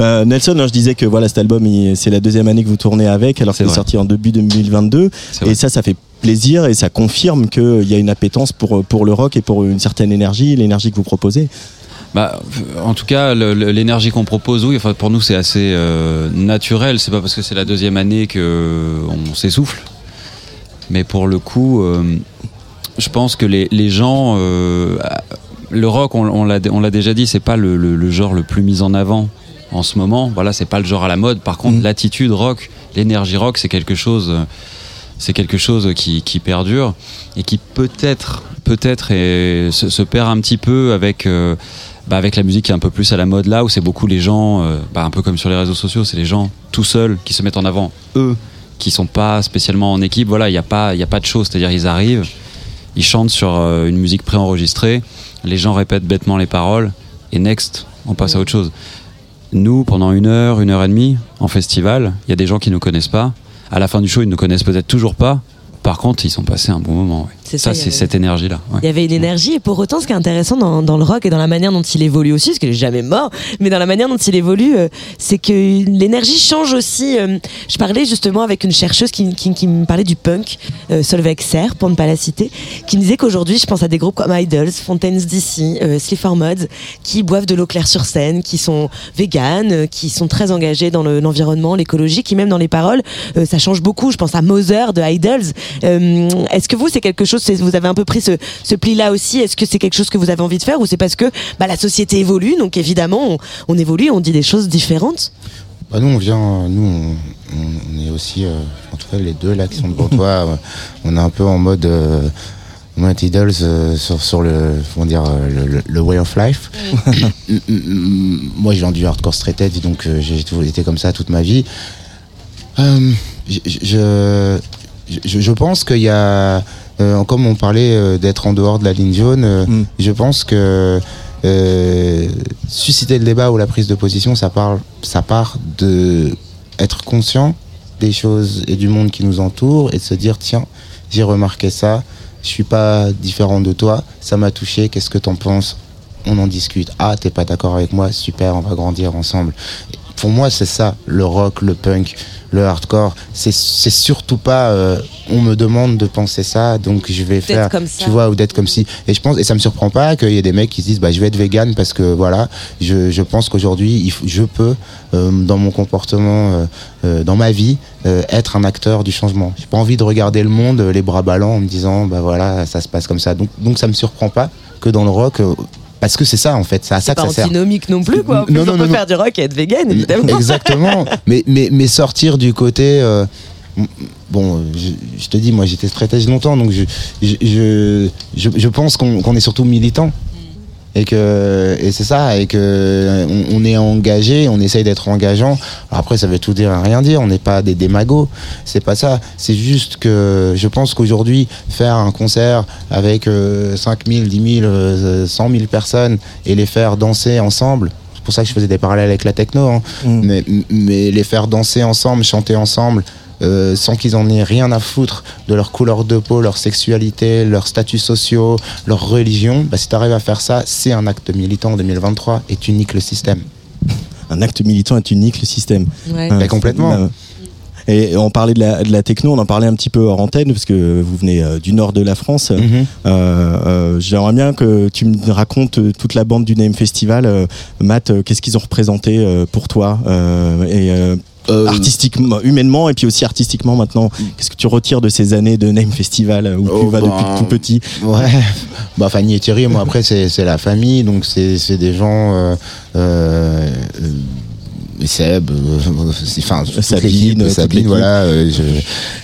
Euh, Nelson, hein, je disais que voilà, cet album, c'est la deuxième année que vous tournez avec, alors C'est qu'il est sorti en début 2022. C'est vrai. Et ça, ça fait plaisir et ça confirme qu'il y a une appétence pour, pour le rock et pour une certaine énergie, l'énergie que vous proposez. Bah, en tout cas, l'énergie qu'on propose, oui, enfin, pour nous, c'est assez euh, naturel. C'est pas parce que c'est la deuxième année que on s'essouffle. Mais pour le coup, euh, je pense que les, les gens, euh, le rock, on, on l'a déjà dit, c'est pas le, le- le genre le plus mis en avant en ce moment. Voilà, c'est pas le genre à la mode. Par contre, Mhm. l'attitude rock, l'énergie rock, c'est quelque chose. c'est quelque chose qui, qui perdure et qui peut-être peut-être se, se perd un petit peu avec bah, avec la musique qui est un peu plus à la mode là où c'est beaucoup les gens euh, bah, un peu comme sur les réseaux sociaux c'est les gens tout seuls qui se mettent en avant. Eux qui sont pas spécialement en équipe voilà il n'y a pas y a pas de choses. C'est-à-dire ils arrivent ils chantent sur euh, une musique préenregistrée les gens répètent bêtement les paroles et next on passe à autre chose. Nous pendant une heure une heure et demie en festival il y a des gens qui nous connaissent pas. À la fin du show ils nous connaissent peut-être toujours pas. Par contre ils sont passés un bon moment ouais. C'est ça, ça c'est avait- cette énergie là Il y avait une énergie et pour autant ce qui est intéressant dans, dans le rock et dans la manière dont il évolue aussi, parce qu'il est jamais mort, mais dans la manière dont il évolue, euh, c'est que l'énergie change aussi. euh, je parlais justement avec une chercheuse qui, qui, qui me parlait du punk, euh, Solveig Serre, pour ne pas la citer, qui me disait qu'aujourd'hui je pense à des groupes comme Idols, Fontaines DC, euh, Sleaford Mods, qui boivent de l'eau claire sur scène, qui sont véganes, euh, qui sont très engagés dans le- l'environnement, l'écologie, qui même dans les paroles, ça change beaucoup. Je pense à Mother de Idols. Est-ce que vous, c'est quelque chose, vous avez un peu pris ce, ce pli-là aussi Est-ce que c'est quelque chose que vous avez envie de faire ou c'est parce que bah, la société évolue, donc évidemment on, on évolue, on dit des choses différentes? Bah nous on vient, nous on, est aussi, euh, en tout cas les deux là qui sont devant toi, [LAUGHS] on est un peu en mode euh, Mount Idols euh, sur, sur le, comment dire, euh, le, le- le way of life. [COUGHS] Moi je viens du hardcore straight edge donc euh, j'ai toujours été comme ça toute ma vie. Euh, je, je, je, je pense qu'il y a, euh, comme on parlait euh, d'être en dehors de la ligne jaune, euh, Mm. je pense que euh, susciter le débat ou la prise de position, ça, parle, ça part de être conscient des choses et du monde qui nous entoure et de se dire tiens, j'ai remarqué ça, je suis pas différent de toi, ça m'a touché, qu'est-ce que t'en penses? On en discute. Ah, t'es pas d'accord avec moi? Super, on va grandir ensemble. Pour moi, c'est ça, le rock, le punk, le hardcore. C'est c'est surtout pas euh, on me demande de penser ça, donc je vais faire, comme ça. tu vois, ou d'être comme si. Et je pense, et ça me surprend pas qu'il y ait des mecs qui se disent, bah, je vais être vegan parce que voilà, je, je pense qu'aujourd'hui, je peux, euh, dans mon comportement, euh, dans ma vie, être un acteur du changement. J'ai pas envie de regarder le monde les bras ballants en me disant, bah voilà, ça se passe comme ça. Donc, donc ça me surprend pas que dans le rock, parce que c'est ça en fait, c'est à ça que Pas ça sert. antinomique non plus, quoi. Plus, Non, on non, peut non, non. faire du rock et être vegan, évidemment. Exactement. [LAUGHS] mais, mais, mais sortir du côté. euh, bon, je, je te dis, moi j'étais stratège longtemps, donc je, je, je, je, pense qu'on qu'on est surtout militant. Et que et c'est ça, et que on, on est engagé, on essaye d'être engageant. Après, ça veut tout dire et rien dire. On n'est pas des démagos, c'est pas ça. C'est juste que je pense qu'aujourd'hui, faire un concert avec euh, 5 000, 10 000, euh, 100 000 personnes et les faire danser ensemble, c'est pour ça que je faisais des parallèles avec la techno, hein. mais, mais les faire danser ensemble, chanter ensemble, euh, sans qu'ils en aient rien à foutre de leur couleur de peau, leur sexualité, leurs statuts sociaux, leur religion, bah, si tu arrives à faire ça, c'est un acte militant en 2023 et tu niques le système. Un acte militant est unique le système. Ouais. Bah, complètement. Euh, Et on parlait de la, de la techno, on en parlait un petit peu hors antenne, parce que vous venez euh, du nord de la France. Mhm. Euh, euh, J'aimerais bien que tu me racontes toute la bande du Name Festival. Euh, Matt, qu'est-ce qu'ils ont représenté pour toi euh, et, euh, artistiquement, humainement et puis aussi artistiquement maintenant Qu'est-ce que tu retires de ces années de Name Festival euh, où tu Oh, vas ben, depuis tout petit? Ouais, [LAUGHS] bah Fanny et Thierry, moi après c'est la famille, donc c'est des gens. Euh, Seb, enfin Sabine, Sabine, voilà.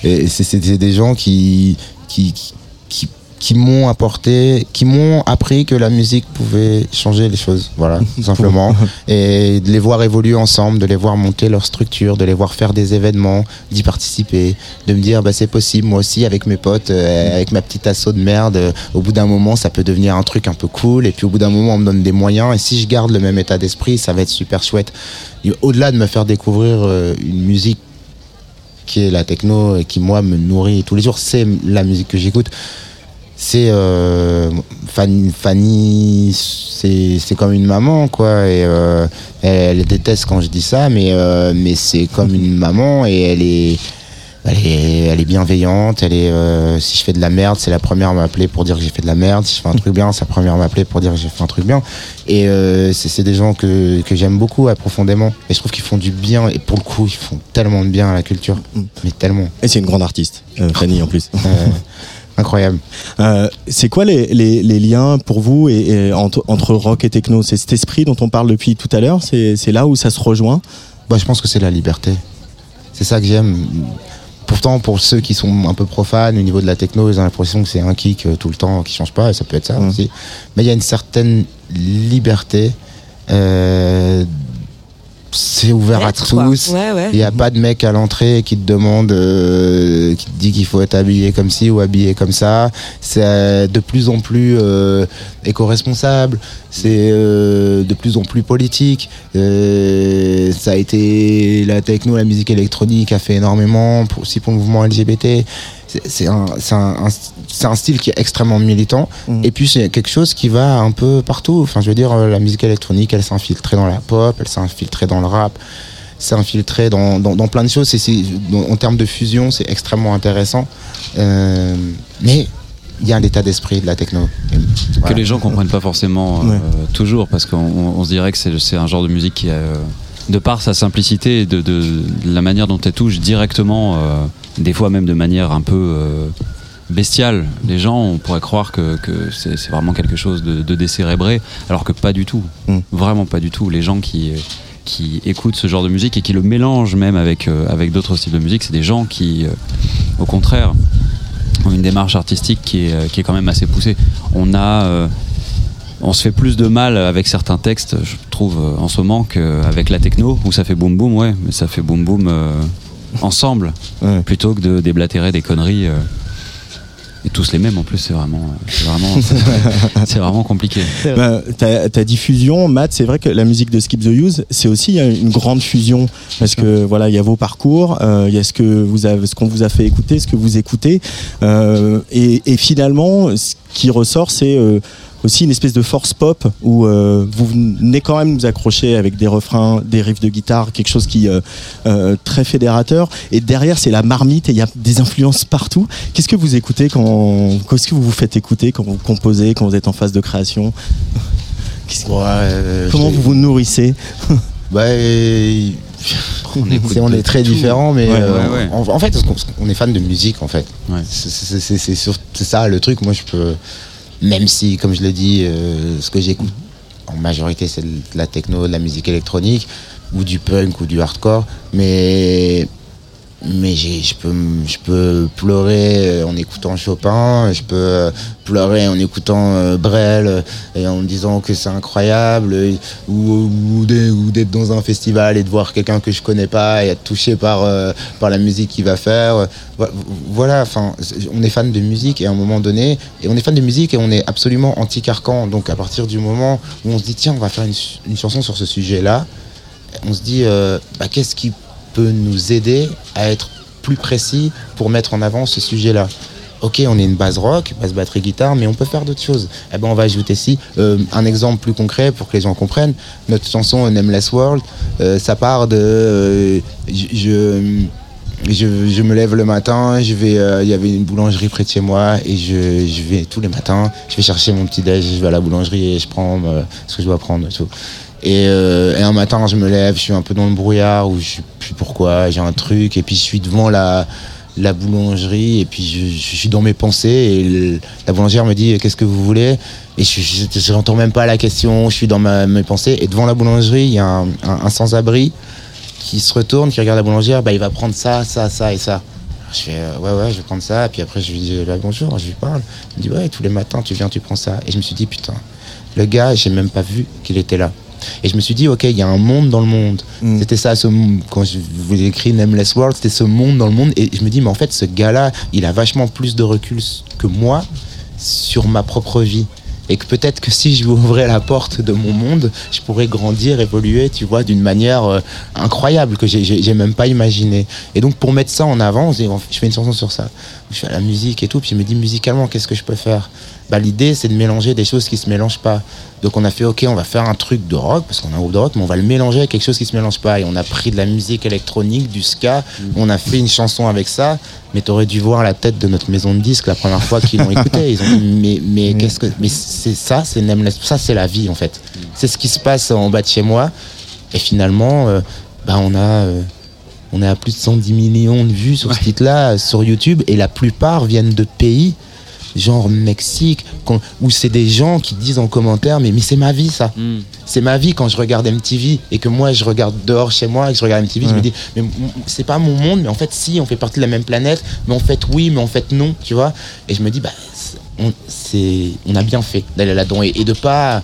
c'est c'est des gens qui qui qui, qui m'ont apporté, qui m'ont appris que la musique pouvait changer les choses, voilà, [LAUGHS] tout simplement. Et de les voir évoluer ensemble, de les voir monter leur structure, de les voir faire des événements, d'y participer, de me dire bah c'est possible, moi aussi avec mes potes, euh, avec ma petite asso de merde, euh, au bout d'un moment ça peut devenir un truc un peu cool, et puis au bout d'un moment on me donne des moyens, et si je garde le même état d'esprit, ça va être super chouette. Et Au-delà de me faire découvrir euh, une musique qui est la techno et qui moi me nourrit tous les jours, c'est la musique que j'écoute. C'est euh, Fanny, Fanny c'est c'est comme une maman quoi et euh, elle, elle déteste quand je dis ça mais euh, mais c'est comme une maman et elle est elle est, elle est bienveillante, elle est, euh, si je fais de la merde, c'est la première à m'appeler pour dire que j'ai fait de la merde. Si je fais un truc bien, c'est la première à m'appeler pour dire que j'ai fait un truc bien. Et euh, c'est des gens que, que j'aime beaucoup profondément. Et je trouve qu'ils font du bien. Et pour le coup, ils font tellement de bien à la culture. Mais tellement. Et c'est une grande artiste, euh, Fanny en plus. Incroyable. Euh, c'est quoi les, les, les liens pour vous et, et entre, entre rock et techno? C'est cet esprit dont on parle depuis tout à l'heure? C'est là où ça se rejoint? Bah, je pense que c'est la liberté. C'est ça que j'aime. Pourtant, pour ceux qui sont un peu profanes au niveau de la techno, ils ont l'impression que c'est un kick euh, tout le temps qui change pas, et ça peut être ça aussi. Mais il y a une certaine liberté. euh, c'est ouvert à tous. Ouais. Il n'y a pas de mec à l'entrée qui te demande, euh, qui te dit qu'il faut être habillé comme ci ou habillé comme ça. C'est euh, de plus en plus euh, éco-responsable. C'est euh, de plus en plus politique. Euh, ça a été la techno, la musique électronique a fait énormément pour, aussi pour le mouvement LGBT. C'est- un, c'est un, un- c'est un style qui est extrêmement militant. Et puis c'est quelque chose qui va un peu partout. Enfin, je veux dire, euh, la musique électronique, elle s'est infiltrée dans la pop, elle s'est infiltrée dans le rap, s'est infiltrée dans, dans, dans plein de choses. C'est- dans- en termes de fusion, c'est extrêmement intéressant. Euh, mais il y a l'état d'esprit de la techno. Que les gens comprennent pas forcément euh, Ouais. toujours parce qu'on on- on se dirait que c'est c'est un genre de musique qui a, euh, de par sa simplicité et de, de- de la manière dont elle touche directement euh, des fois même de manière un peu euh, bestiale les gens on pourrait croire que, que c'est c'est vraiment quelque chose de, de décérébré alors que pas du tout. Vraiment pas du tout. Les gens qui qui écoutent ce genre de musique et qui le mélangent même avec, euh, avec d'autres styles de musique, c'est des gens qui, au contraire, ont une démarche artistique qui est, qui est quand même assez poussée. On a, on se fait plus de mal avec certains textes, je trouve, en ce moment, qu'avec la techno, où ça fait boum boum, ouais, mais ça fait boum boum euh, ensemble, plutôt que de déblatérer des conneries. euh. et tous les mêmes en plus, c'est vraiment, c'est vraiment, [LAUGHS] c'est vraiment compliqué. Bah, ta, ta diffusion, Matt, c'est vrai que la musique de Skip the Use, c'est aussi euh, une grande fusion parce que voilà, il y a vos parcours, euh, il y a ce que vous avez, ce qu'on vous a fait écouter, ce que vous écoutez, euh, et, et finalement, ce qui ressort, c'est euh, aussi une espèce de force pop où euh, vous venez quand même nous accrocher avec des refrains, des riffs de guitare, quelque chose qui euh, euh, très fédérateur. Et derrière, c'est la marmite et il y a des influences partout. Qu'est-ce que vous écoutez quand, qu'est-ce que vous vous faites écouter quand vous composez, quand vous êtes en phase de création? Comment vous vous nourrissez? Bah, on [LAUGHS] est, très différents, mais Ouais, euh, ouais, ouais. En, en fait, on, on est fan de musique, en fait. C'est ça le truc. Moi, je peux, même si, comme je l'ai dit, euh, ce que j'écoute en majorité, c'est de la techno, de la musique électronique, ou du punk, ou du hardcore, mais mais je peux, je peux pleurer en écoutant Chopin, je peux euh, pleurer en écoutant euh, Brel euh, et en me disant que c'est incroyable, ou, d'être dans un festival et de voir quelqu'un que je connais pas et être touché par, euh, par la musique qu'il va faire. Euh, vo- Voilà, enfin, on est fan de musique et à un moment donné, et on est fan de musique et on est absolument anti-carcan. Donc à partir du moment où on se dit, tiens, on va faire une, une chanson sur ce sujet-là, on se dit euh, bah, qu'est-ce qui peut nous aider à être plus précis pour mettre en avant ce sujet-là Ok, on est une base rock, basse batterie guitare, mais on peut faire d'autres choses. Eh ben, on va ajouter ci. Euh, un exemple plus concret pour que les gens comprennent. Notre chanson Nameless World, euh, ça part de euh, je, je, me lève le matin, je vais, il y avait une boulangerie près de chez moi et je, je vais tous les matins, je vais chercher mon petit déj, je vais à la boulangerie et je prends ce que je dois prendre tout. Et, euh, et un matin, je me lève, je suis un peu dans le brouillard, ou je sais plus pourquoi, j'ai un truc, et puis je suis devant la, la boulangerie, et puis je, suis dans mes pensées, et la boulangère me dit Qu'est-ce que vous voulez? Et je n'entends même pas la question, je suis dans mes pensées, et devant la boulangerie, il y a un, sans-abri qui se retourne, qui regarde la boulangère, bah, il va prendre ça, ça, ça et ça. Je fais euh, ouais ouais je vais prendre ça et puis après je lui dis bah, bonjour je lui parle il me dit ouais tous les matins tu viens tu prends ça et je me suis dit putain le gars j'ai même pas vu qu'il était là et je me suis dit ok il y a un monde dans le monde c'était ça ce monde quand je vous ai écrit Nameless World c'était ce monde dans le monde et je me dis mais en fait ce gars là il a vachement plus de recul que moi sur ma propre vie et que peut-être que si je lui ouvrais la porte de mon monde, je pourrais grandir, évoluer, tu vois, d'une manière euh, incroyable que j'ai- même pas imaginé. Et donc pour mettre ça en avant, je fais une chanson sur ça. Je fais la musique et tout, puis je me dis musicalement, qu'est-ce que je peux faire? Bah, L'idée, c'est de mélanger des choses qui se mélangent pas. Donc on a fait, ok, on va faire un truc de rock, parce qu'on a un groupe de rock, mais on va le mélanger avec quelque chose qui se mélange pas. Et on a pris de la musique électronique, du ska, on a fait une chanson avec ça, mais t'aurais dû voir la tête de notre maison de disques la première fois qu'ils l'ont [LAUGHS] écouté. Ils ont dit, mais, mais qu'est-ce que. Mais c'est ça, c'est. Ça, c'est la vie, en fait. C'est ce qui se passe en bas de chez moi. Et finalement, euh, bah, on a. euh, on est à plus de 110 millions de vues sur ce titre-là sur YouTube et la plupart viennent de pays genre Mexique où c'est des gens qui disent en commentaire mais, mais c'est ma vie ça. C'est ma vie quand je regarde MTV et que moi je regarde dehors chez moi et que je regarde MTV je me dis mais c'est pas mon monde mais en fait si on fait partie de la même planète mais en fait oui mais en fait non tu vois. Et je me dis bah on, a bien fait d'aller là-dedans. Et, et de pas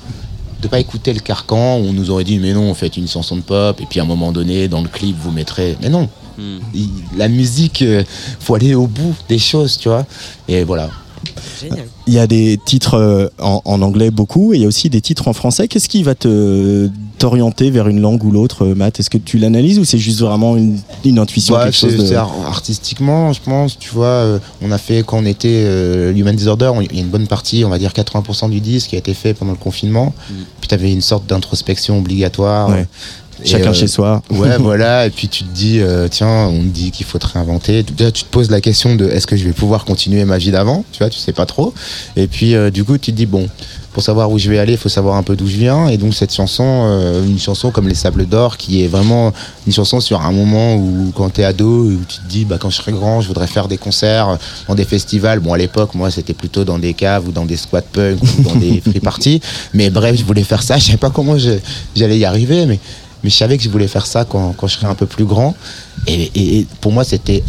de pas écouter le carcan où on nous aurait dit mais non faites une chanson de pop et puis à un moment donné dans le clip vous mettrez mais non. Il- la musique euh, faut aller au bout des choses tu vois. Et voilà Génial. Il y a des titres euh, en, en anglais beaucoup et il y a aussi des titres en français. Qu'est-ce qui va te t'orienter vers une langue ou l'autre, euh, Matt? Est-ce que tu l'analyses ou c'est juste vraiment une, une intuition Ouais, quelque c'est- chose de... artistiquement, je pense, tu vois, euh, on a fait quand on était euh, Human Disorder, il y a une bonne partie, on va dire 80% du disque qui a été fait pendant le confinement. Puis tu avais une sorte d'introspection obligatoire. Ouais. Chacun chez soi. Ouais, [LAUGHS] voilà. Et puis tu te dis, euh, tiens, on te dit qu'il faut te réinventer. Déjà, tu te poses la question de est-ce que je vais pouvoir continuer ma vie d'avant? Tu vois, tu sais pas trop. Et puis, euh, du coup, tu te dis, bon, pour savoir où je vais aller, il faut savoir un peu d'où je viens. Et donc, cette chanson, euh, une chanson comme Les Sables d'Or, qui est vraiment une chanson sur un moment où, quand t'es ado, où tu te dis, bah, quand je serai grand, je voudrais faire des concerts dans des festivals. Bon, à l'époque, moi, c'était plutôt dans des caves ou dans des squat punk ou dans des free parties. [LAUGHS] Mais bref, je voulais faire ça. Je savais pas comment j'allais y arriver, mais, mais je savais que je voulais faire ça quand, quand je serais un peu plus grand. Et, pour moi, c'était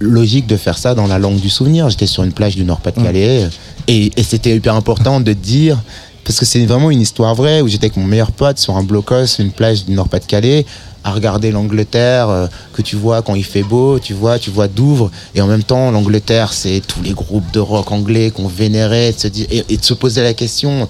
logique de faire ça dans la langue du souvenir. J'étais sur une plage du Nord-Pas-de-Calais et, c'était hyper important de dire, parce que c'est vraiment une histoire vraie, où j'étais avec mon meilleur pote sur un blocos, une plage du Nord-Pas-de-Calais, à regarder l'Angleterre, euh, que tu vois quand il fait beau, tu vois, tu vois Douvres, et en même temps, l'Angleterre, c'est tous les groupes de rock anglais qu'on vénérait, et de se poser la question,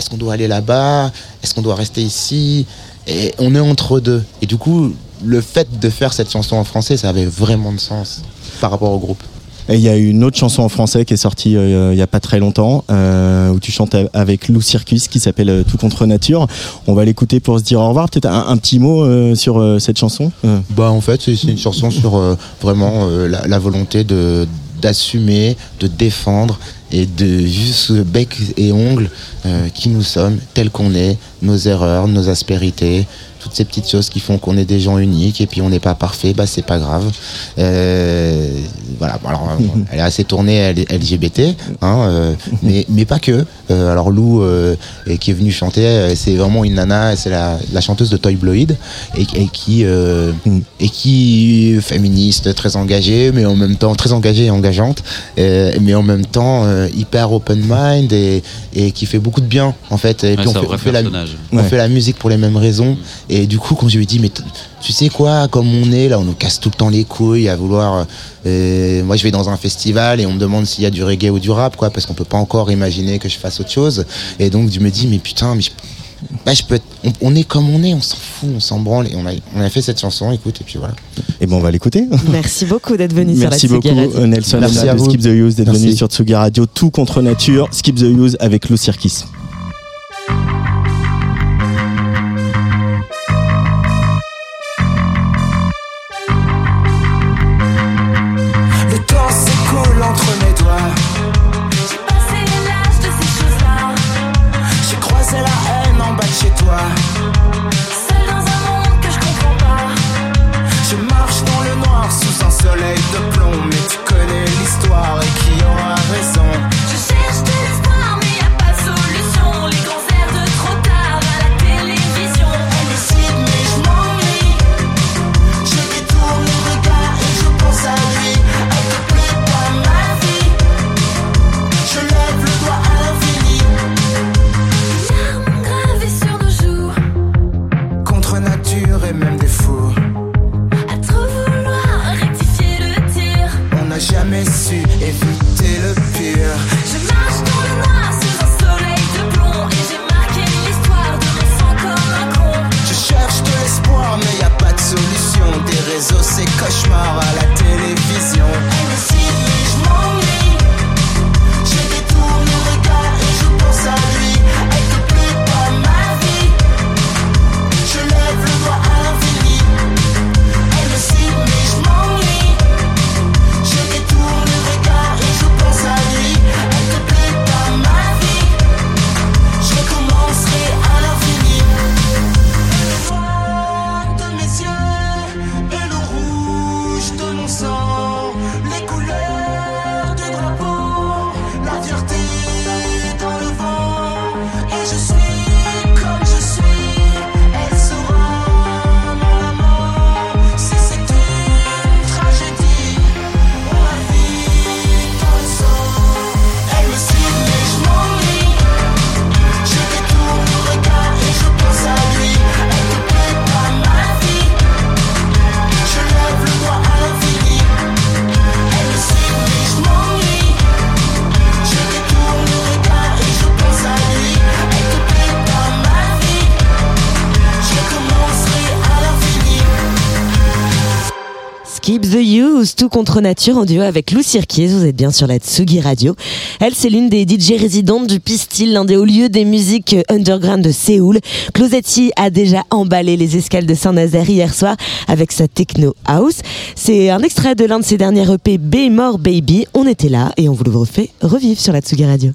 est-ce qu'on doit aller là-bas? Est-ce qu'on doit rester ici? Et on est entre deux. Et du coup, le fait de faire cette chanson en français, ça avait vraiment de sens par rapport au groupe. Et il y a une autre chanson en français qui est sortie euh, il y a pas très longtemps, euh, où tu chantes avec Lou Circus, qui s'appelle euh, Tout contre nature. On va l'écouter pour se dire au revoir. Peut-être un, un petit mot euh, sur cette chanson. Bah en fait c'est une chanson sur vraiment la, la volonté de d'assumer, de défendre et de juste bec et ongles euh, qui nous sommes, tels qu'on est, nos erreurs, nos aspérités, toutes ces petites choses qui font qu'on est des gens uniques et puis on n'est pas parfait, bah c'est pas grave. Euh, voilà, bon, alors [LAUGHS] elle est assez tournée elle- LGBT, hein, euh, mais mais pas que. Euh, alors Lou euh, qui est venue chanter, euh, c'est vraiment une nana, c'est la, la chanteuse de Toy Bloid et, et qui euh, et qui est féministe, très engagée, mais en même temps très engagée et engageante, euh, mais en même temps euh, hyper open mind et, et qui fait beaucoup de bien en fait. Et Ouais, puis on fait, on fait la, personnage. on Ouais. fait la musique pour les mêmes raisons. Et du coup, quand je lui ai dit, mais tu sais quoi, comme on est là, on nous casse tout le temps les couilles à vouloir. euh, moi, je vais dans un festival et on me demande s'il y a du reggae ou du rap, quoi, parce qu'on peut pas encore imaginer que je fasse autre chose. Et donc, je me dis, mais putain, mais je, bah, je peux être- on, on est comme on est, on s'en fout, on s'en branle. Et on a, on a fait cette chanson, écoute, et puis voilà. Et bon, on va l'écouter. Merci beaucoup d'être venu Merci sur la beaucoup Radio. euh, Nelson Merci à de vous. Skip the Use d'être Merci. venu sur Tsugi Radio. Tout contre nature. Skip the Use avec Lou Circus. Contre nature en duo avec Lou Cirquier. Vous êtes bien sur la Tsugi Radio. Elle, c'est l'une des DJ résidentes du Pistil, l'un des hauts lieux des musiques underground de Séoul. Closetti a déjà emballé les escales de Saint-Nazaire hier soir avec sa techno house. C'est un extrait de l'un de ses derniers EP, Be More Baby. On était là et on vous le refait revivre sur la Tsugi Radio.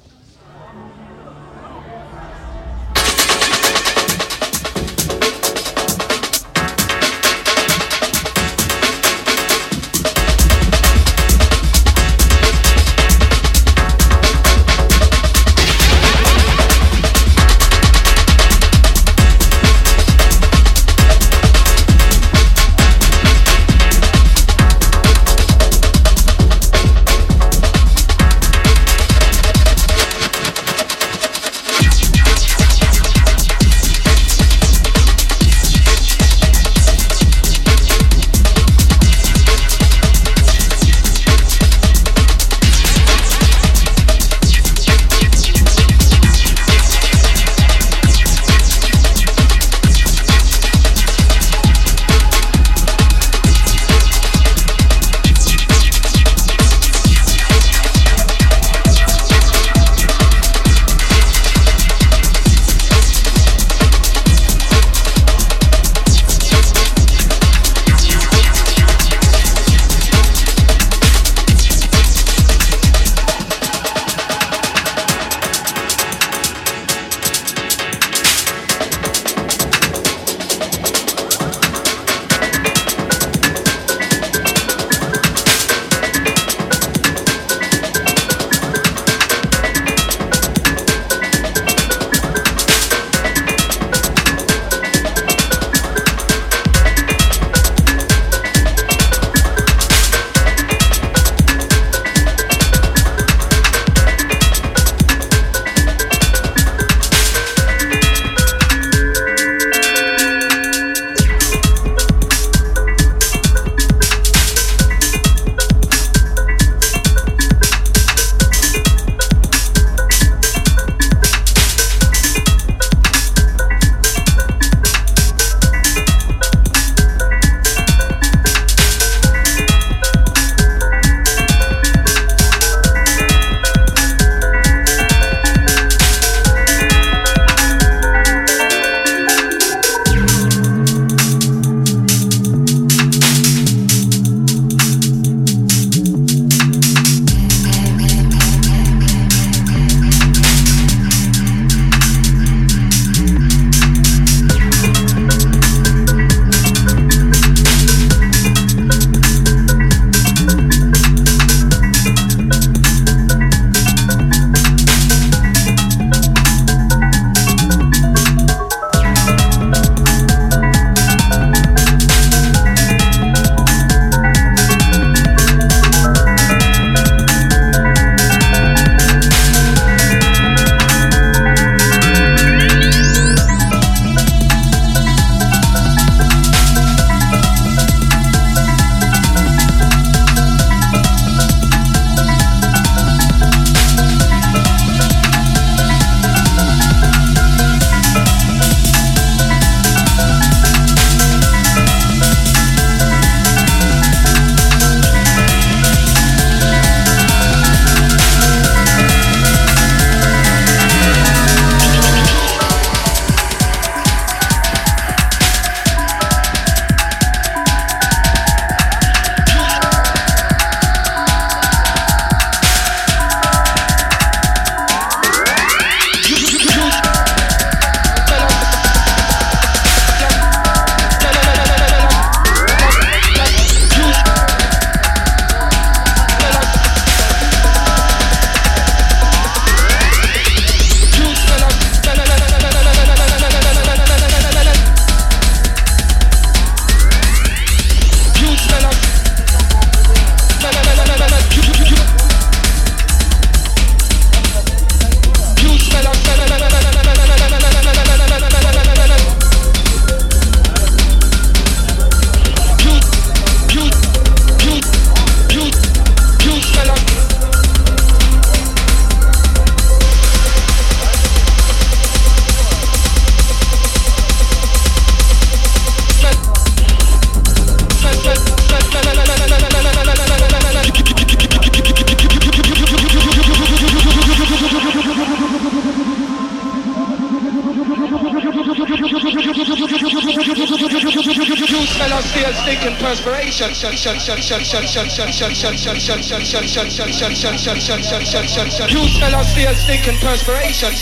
You tell us fear, thinking perspiration.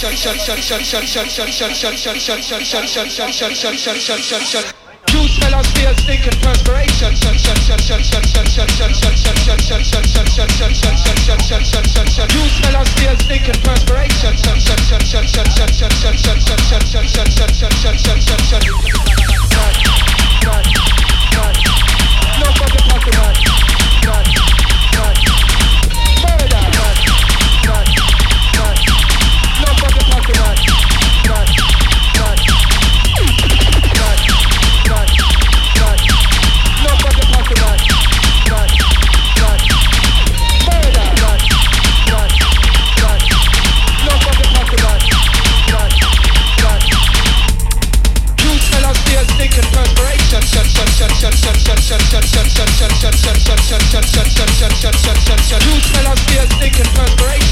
You tell us fear, thinking perspiration. You tell us fear, thinking perspiration. Mad, mad, mad, mad. Nobody fucking that. That. That. Huge fellow fears, thinking perspiration.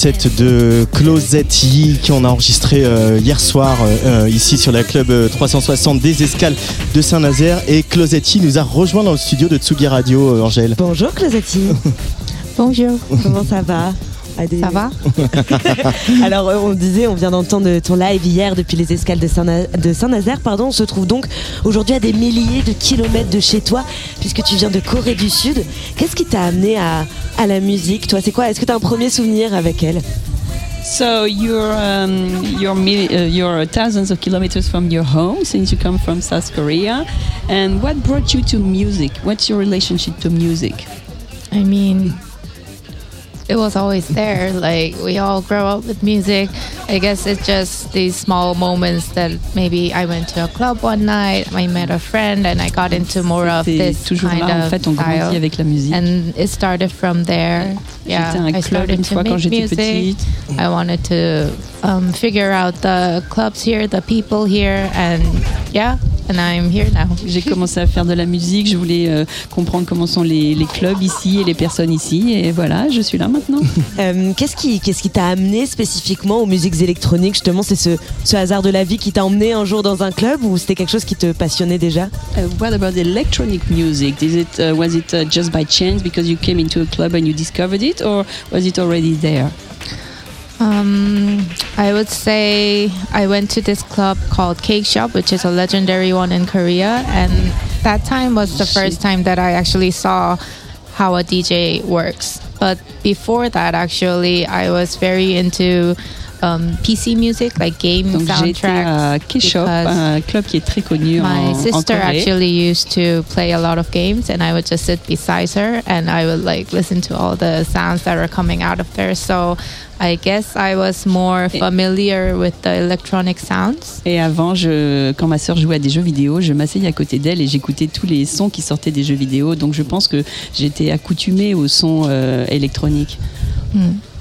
Set de Closette Yee qu'on a enregistré euh, hier soir euh, euh, ici sur la club euh, 360 des Escales de Saint-Nazaire et Closette Yee nous a rejoint dans le studio de Tsugi Radio, euh, Angèle. Bonjour Closetti. [LAUGHS] Bonjour. Comment ça va? Des... Ça va? [LAUGHS] Alors on disait, on vient d'entendre ton live hier depuis les escales de Saint- de Saint-Nazaire, pardon. On se trouve donc aujourd'hui à des milliers de kilomètres de chez toi, puisque tu viens de Corée du Sud. Qu'est-ce qui t'a amené à, à la musique Toi, c'est quoi? Est-ce que tu as un premier souvenir avec elle? So you're um, you're mil- uh, you're thousands of kilometers from your home since you come from South Korea, and what brought you to music? What's your relationship to music? I mean, it was always there. Like we all grow up with music. I guess it's just these small moments that maybe I went to a club one night, I met a friend, and I got into more of this toujours kind là, en of fait, on grandit style. avec la musique. And it started from there. Yeah, un I club started une to quand make j'étais music. petite. I wanted to um, figure out the clubs here, the people here, and yeah, and I'm here now. J'ai commencé à faire de la musique, je voulais euh, comprendre comment sont les, les clubs ici et les personnes ici, et voilà, je suis là maintenant. [LAUGHS] Euh, Qu'est-ce qui qu'est-ce qui t'a amené spécifiquement aux musiques électroniques Justement, c'est ce, ce hasard de la vie qui t'a emmené un jour dans un club ou c'était quelque chose qui te passionnait déjà? Uh, what about electronic music? Is it uh, was it uh, just by chance because you came into a club and you discovered it, or was it already there? Um, I would say I went to this club called Cake Shop, which is a legendary one in Korea, and that time was the first time that I actually saw how a DJ works. But before that, actually, I was very into um, PC music, like game Donc à soundtracks. K-Shop, un club qui est très connu My en sister Corée. actually used to play a lot of games, and I would just sit beside her and I would like listen to all the sounds that are coming out of there. So I guess I was more familiar with the electronic sounds. Et avant, je, quand ma sœur jouait à des jeux vidéo, je m'asseyais à côté d'elle et j'écoutais tous les sons qui sortaient des jeux vidéo. Donc je pense que j'étais accoutumée aux sons euh, électroniques.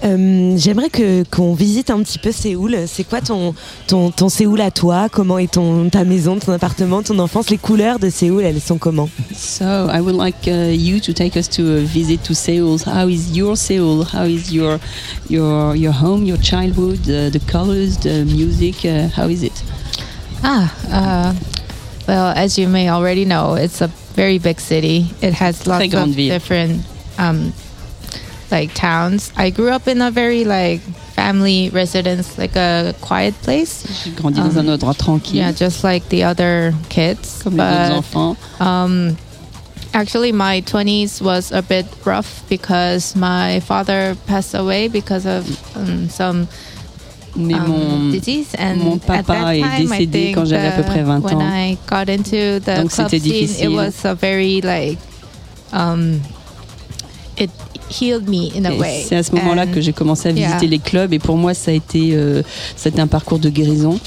Euh, J'aimerais que qu'on visite un petit peu Séoul. C'est quoi ton, ton ton Séoul à toi? Comment est ton ta maison, ton appartement, ton enfance? Les couleurs de Séoul, elles sont comment? So I would like uh, you to take us to a visit to Seoul. How is your Seoul? How is your your your home, your childhood, uh, the colors, the music? Uh, how is it? Ah, uh, well, as you may already know, it's a very big city. It has lots of ville. different um, like towns. I grew up in a very like family residence, like a quiet place. J'ai grandi dans un endroit tranquille. Yeah, just like the other kids. Comme les autres enfants. Um, actually, my 20s was a bit rough because my father passed away because of um, some Mais um, mon, disease. And mon at papa that est time, I décédé think, quand j'avais à peu près 20 when ans. I got into the Donc c'était scene, it was a very like um, it healed me in a way. C'est à ce moment-là que j'ai commencé à visiter yeah. les clubs et pour moi ça a été euh, c'était un parcours de guérison.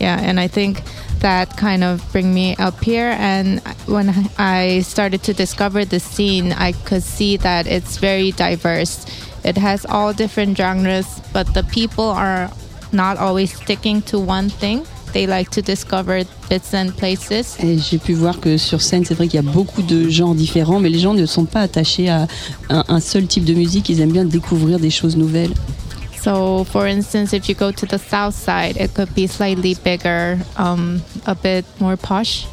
Yeah, and I think that kind of bring me up here. And when I started to discover the scene, I could see that it's very diverse. It has all different genres, but the people are not always sticking to one thing. They like to discover bits and places. Et j'ai pu voir que sur scène, c'est vrai qu'il y a beaucoup de genres différents, mais les gens ne sont pas attachés à un, un seul type de musique. Ils aiment bien découvrir des choses nouvelles. So, for instance, if you go to the south side, it could be slightly bigger, um, a bit more posh,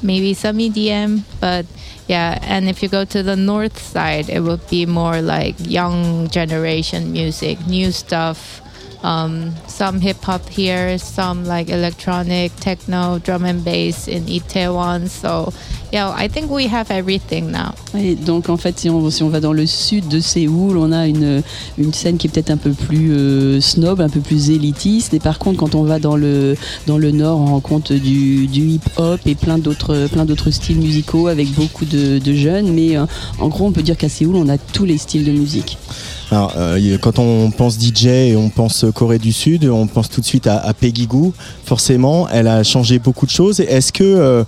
maybe some EDM, but yeah. And if you go to the north side, it would be more like young generation music, new stuff. Um, some hip hop here, some like electronic, techno, drum and bass in Itaewon. So, yeah, I think we have everything now. Et donc en fait, si on, si on va dans le sud de Séoul, on a une, une scène qui est peut-être un peu plus euh, snob, un peu plus élitiste. Et par contre, quand on va dans le, dans le nord, on rencontre du, du hip-hop et plein d'autres, plein d'autres styles musicaux avec beaucoup de, de jeunes. Mais euh, en gros, on peut dire qu'à Séoul, on a tous les styles de musique. Alors, euh, quand on pense DJ et on pense Corée du Sud, on pense tout de suite à, à Peggy Goo. Forcément, elle a changé beaucoup de choses. Est-ce que, euh,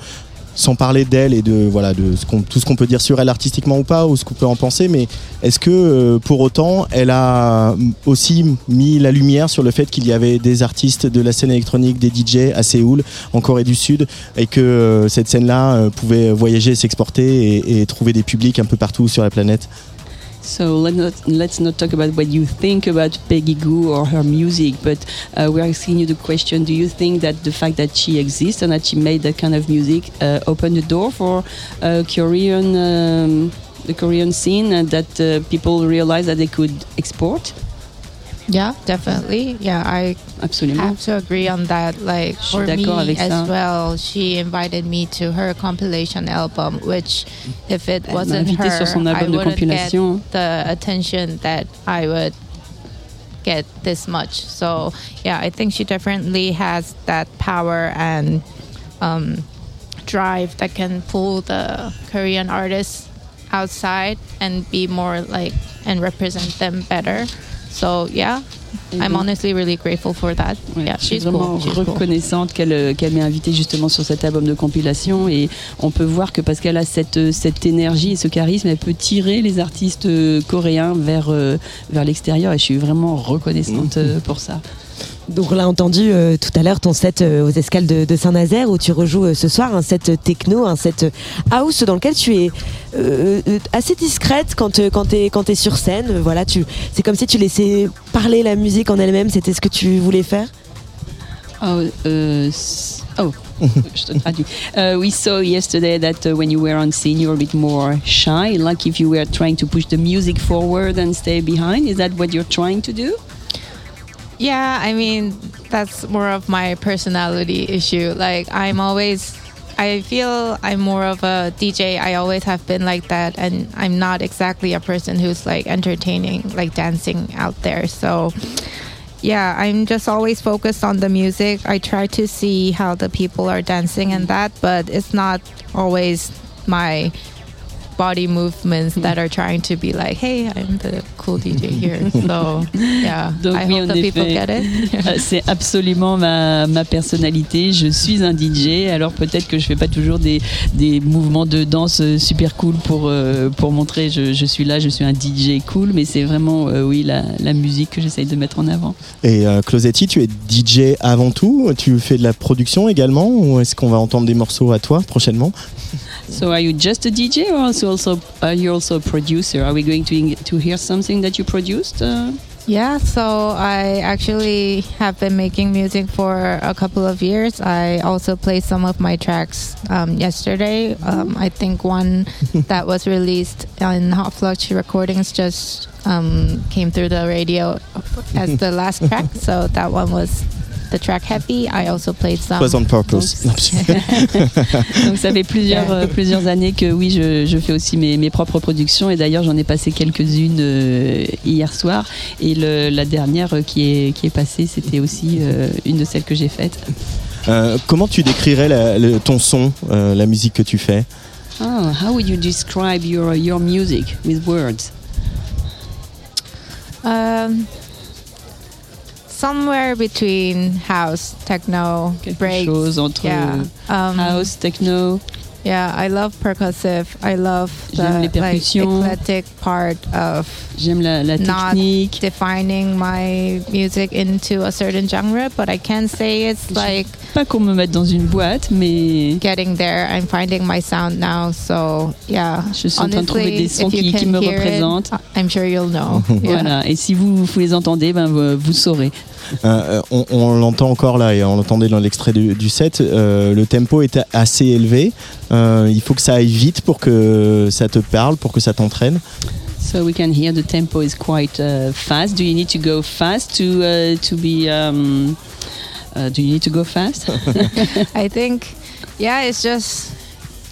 sans parler d'elle et de voilà de tout ce qu'on peut dire sur elle artistiquement ou pas, ou ce qu'on peut en penser, mais est-ce que euh, pour autant, elle a aussi mis la lumière sur le fait qu'il y avait des artistes de la scène électronique, des DJ à Séoul, en Corée du Sud, et que euh, cette scène-là euh, pouvait voyager, s'exporter et trouver des publics un peu partout sur la planète? So let's not, let's not talk about what you think about Peggy Goo or her music, but uh, we're asking you the question: Do you think that the fact that she exists and that she made that kind of music uh, opened the door for uh, Korean, um, the Korean scene, and that uh, people realized that they could export? Yeah, definitely. Yeah, I Absolument. have to agree on that. Like for me as ça. well, she invited me to her compilation album, which if it Elle wasn't her, sur son I de wouldn't get the attention that I would get this much. So yeah, I think she definitely has that power and um, drive that can pull the Korean artists outside and be more like and represent them better. So yeah, I'm Mhm. honestly really grateful for that. Yeah, Je suis she's vraiment cool. She's cool. reconnaissante qu'elle euh, qu'elle m'ait invitée justement sur cet album de compilation et on peut voir que parce qu'elle a cette, euh, cette énergie et ce charisme, elle peut tirer les artistes euh, coréens vers, vers l'extérieur et je suis vraiment reconnaissante euh, pour ça. Donc on l'a entendu euh, tout à l'heure ton set euh, aux escales de, de Saint-Nazaire où tu rejoues euh, ce soir un set techno, un set house dans lequel tu es euh, euh, assez discrète quand euh, quand t'es quand t'es sur scène. Euh, Voilà, tu c'est comme si tu laissais parler la musique en elle-même. C'était ce que tu voulais faire? Oh, oh. [LAUGHS] Uh, we saw yesterday that uh, when you were on scene, you were a bit more shy, like if you were trying to push the music forward and stay behind. Is that what you're trying to do? Yeah, I mean, that's more of my personality issue. Like, I'm always, I feel I'm more of a DJ. I always have been like that. And I'm not exactly a person who's like entertaining, like dancing out there. So, yeah, I'm just always focused on the music. I try to see how the people are dancing and that, but it's not always my body movements that are trying to be like, hey, I'm the cool DJ [LAUGHS] here. So, yeah, Donc I oui, hope en the people effet, get it. [LAUGHS] c'est absolument ma, ma personnalité. Je suis un DJ, alors peut-être que je fais pas toujours des, des mouvements de danse euh, super cool pour, euh, pour montrer je, je suis là, je suis un DJ cool, mais c'est vraiment euh, oui la, la musique que j'essaye de mettre en avant. Et euh, Closetti, tu es DJ avant tout Tu fais de la production également Ou est-ce qu'on va entendre des morceaux à toi prochainement? So are you just a DJ or also, also are you also a producer? Are we going to to hear something that you produced? Uh, Yeah, so I actually have been making music for a couple of years. I also played some of my tracks um, yesterday. Um, I think one [LAUGHS] that was released in Hot Flux Recordings just um, came through the radio as the last track. [LAUGHS] So that one was the track Happy. I also played some. Was on purpose. [LAUGHS] Donc ça fait plusieurs, euh, plusieurs années que oui, je, je fais aussi mes, mes propres productions et d'ailleurs j'en ai passé quelques-unes euh, hier soir et le- la dernière euh, qui est, qui est passée c'était aussi euh, une de celles que j'ai faites. Euh, comment tu décrirais la- le- ton son, euh, la musique que tu fais? Ah, how would you describe your, your music with words? Um, somewhere between house, techno, breaks. chose entre yeah. um, house, techno. Yeah, I love percussive. I love J'aime les the like, percussions. eclectic part of J'aime la, la not technique. defining my music into a certain genre, but I can say it's like Pas qu'on me mette dans une boîte, mais getting there. I'm finding my sound now, so yeah. Je suis en train de trouver des sons if you qui- qui can me hear it, représentent. I'm sure you'll know. [LAUGHS] Yeah. voilà. Et si vous, vous les entendez, ben vous, vous saurez. Euh, on on l'entend encore là et on l'entendait dans l'extrait du, du set. euh, le tempo est assez élevé. Euh, il faut que ça aille vite pour que ça te parle, pour que ça t'entraîne. So we can hear the tempo is quite uh, fast. Do you need to go fast to uh, to be? Um, uh, do you need to go fast? [LAUGHS] I think, yeah, it's just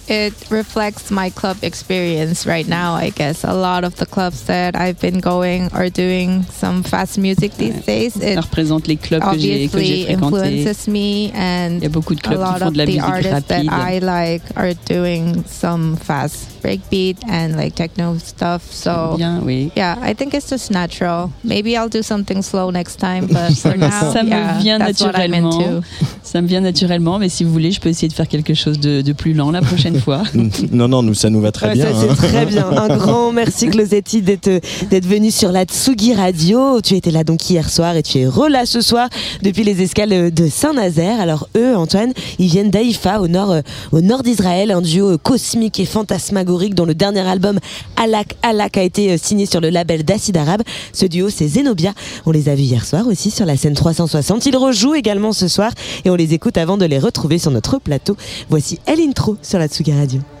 it reflects my club experience right now. I guess a lot of the clubs that I've been going are doing some fast music these days. It Ça représente les clubs que j'ai fréquentés. influences me, and Il y a beaucoup de clubs qui lot font of de la the musique artists that rapide. I like are doing some fast breakbeat and like techno stuff. So Bien, oui. yeah, I think it's just natural. Maybe I'll do something slow next time, but [LAUGHS] for now, ça me yeah, vient that's what I'm naturellement. into. Ça me vient naturellement, mais si vous voulez, je peux essayer de faire quelque chose de, de plus lent la prochaine [LAUGHS] fois. Non, non, nous, ça nous va très Ouais, bien. ça, c'est hein. très bien. Un [LAUGHS] grand merci Closetti d'être venu sur la Tsugi Radio. Tu étais là donc hier soir et tu es relà ce soir depuis les escales de Saint-Nazaire. Alors eux, Antoine, ils viennent d'Haïfa au nord euh, au nord d'Israël, un duo euh, cosmique et fantasmagorique dont le dernier album Alak Alak a été euh, signé sur le label d'Acid Arabe. Ce duo, c'est Zenobia. On les a vus hier soir aussi sur la scène 360. Ils rejouent également ce soir et on les écoute avant de les retrouver sur notre plateau. Voici El Intro sur la Tsugi Radio.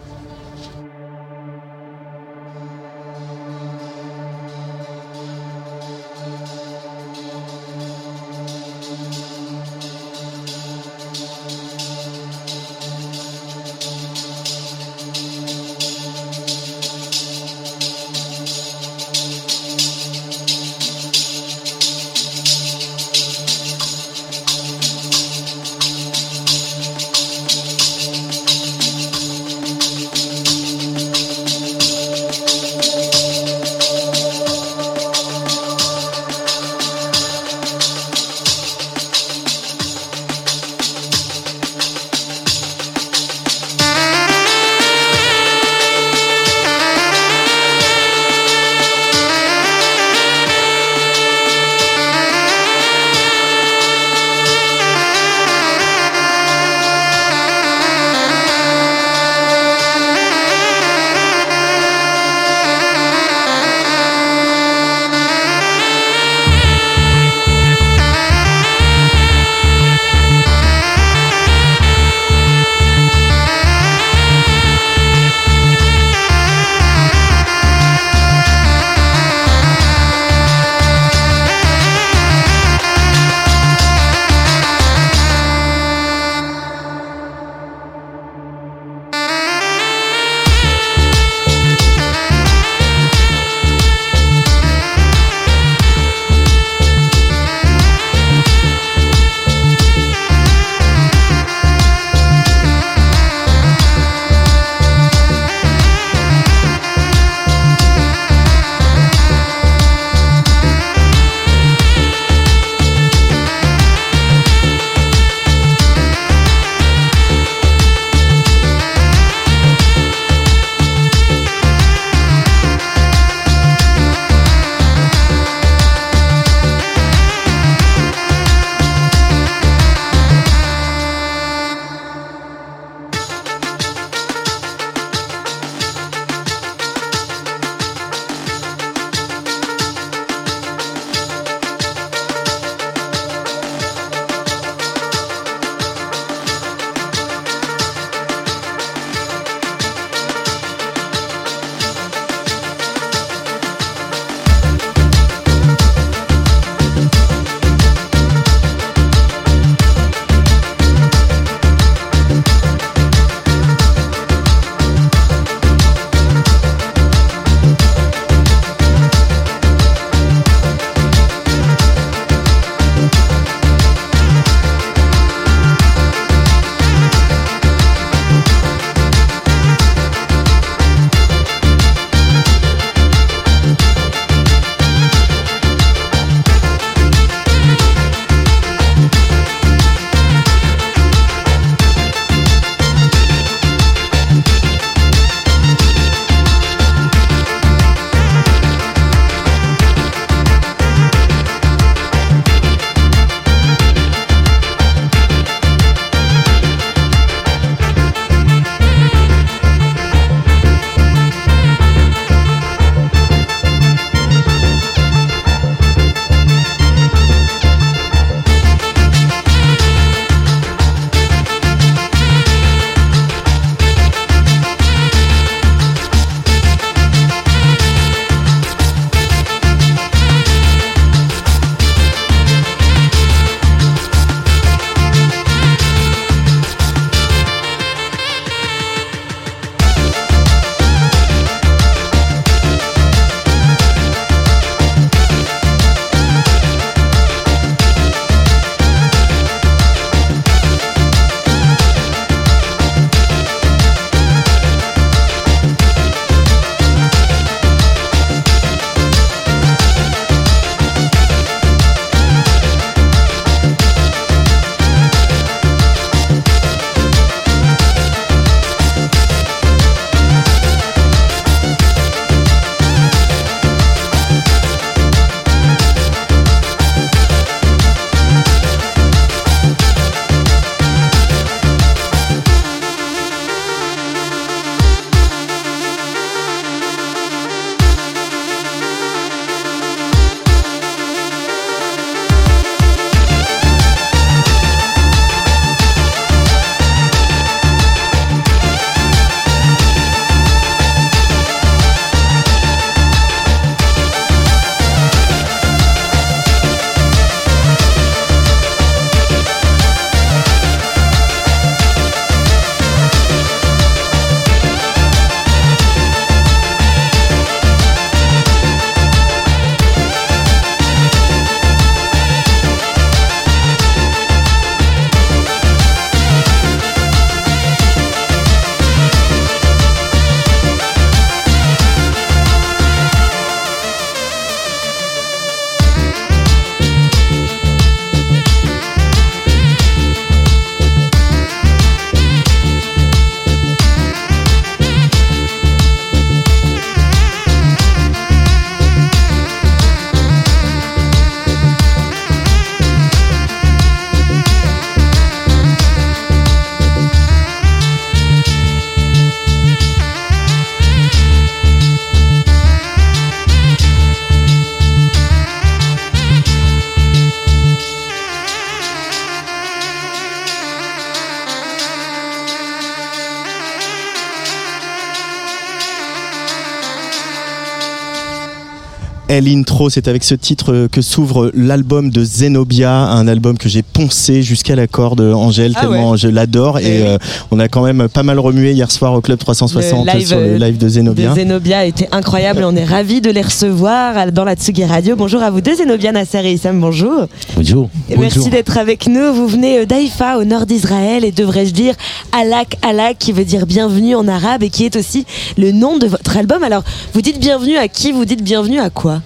C'est avec ce titre que s'ouvre l'album de Zenobia, un album que j'ai poncé jusqu'à la corde, Angèle, Ah tellement ouais. je l'adore. Eh Et euh, on a quand même pas mal remué hier soir au Club 360 Le live, sur le euh, live de Zenobia. De Zenobia était incroyable. On est ravis de les recevoir dans la Tsugi Radio. Bonjour à vous deux, Zenobia Nasser et Issam. Bonjour. Bonjour. Et merci d'être avec nous. Vous venez euh, d'Haïfa, au nord d'Israël, et devrais-je dire Alak Alak, qui veut dire bienvenue en arabe et qui est aussi le nom de votre album. Alors, vous dites bienvenue à qui? Vous dites bienvenue à quoi?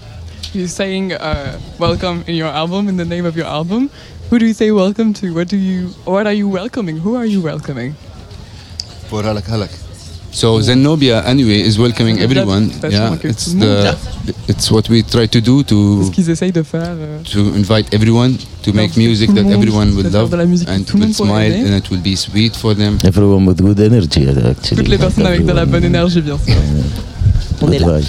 You're saying uh, welcome in your album, in the name of your album. Who do you say welcome to? What do you? What are you welcoming? Who are you welcoming? For halak halak. So Zenobia anyway is welcoming everyone. That's Yeah, it's it's the it's what we try to do to Ce qu'ils essayent de faire. euh, to invite everyone to make music that everyone will de faire love de la musique que and tout le will smile and it will be sweet for them. Everyone with good energy, actually. Toutes les personnes avec de la bonne énergie, bien sûr. On est là. [LAUGHS]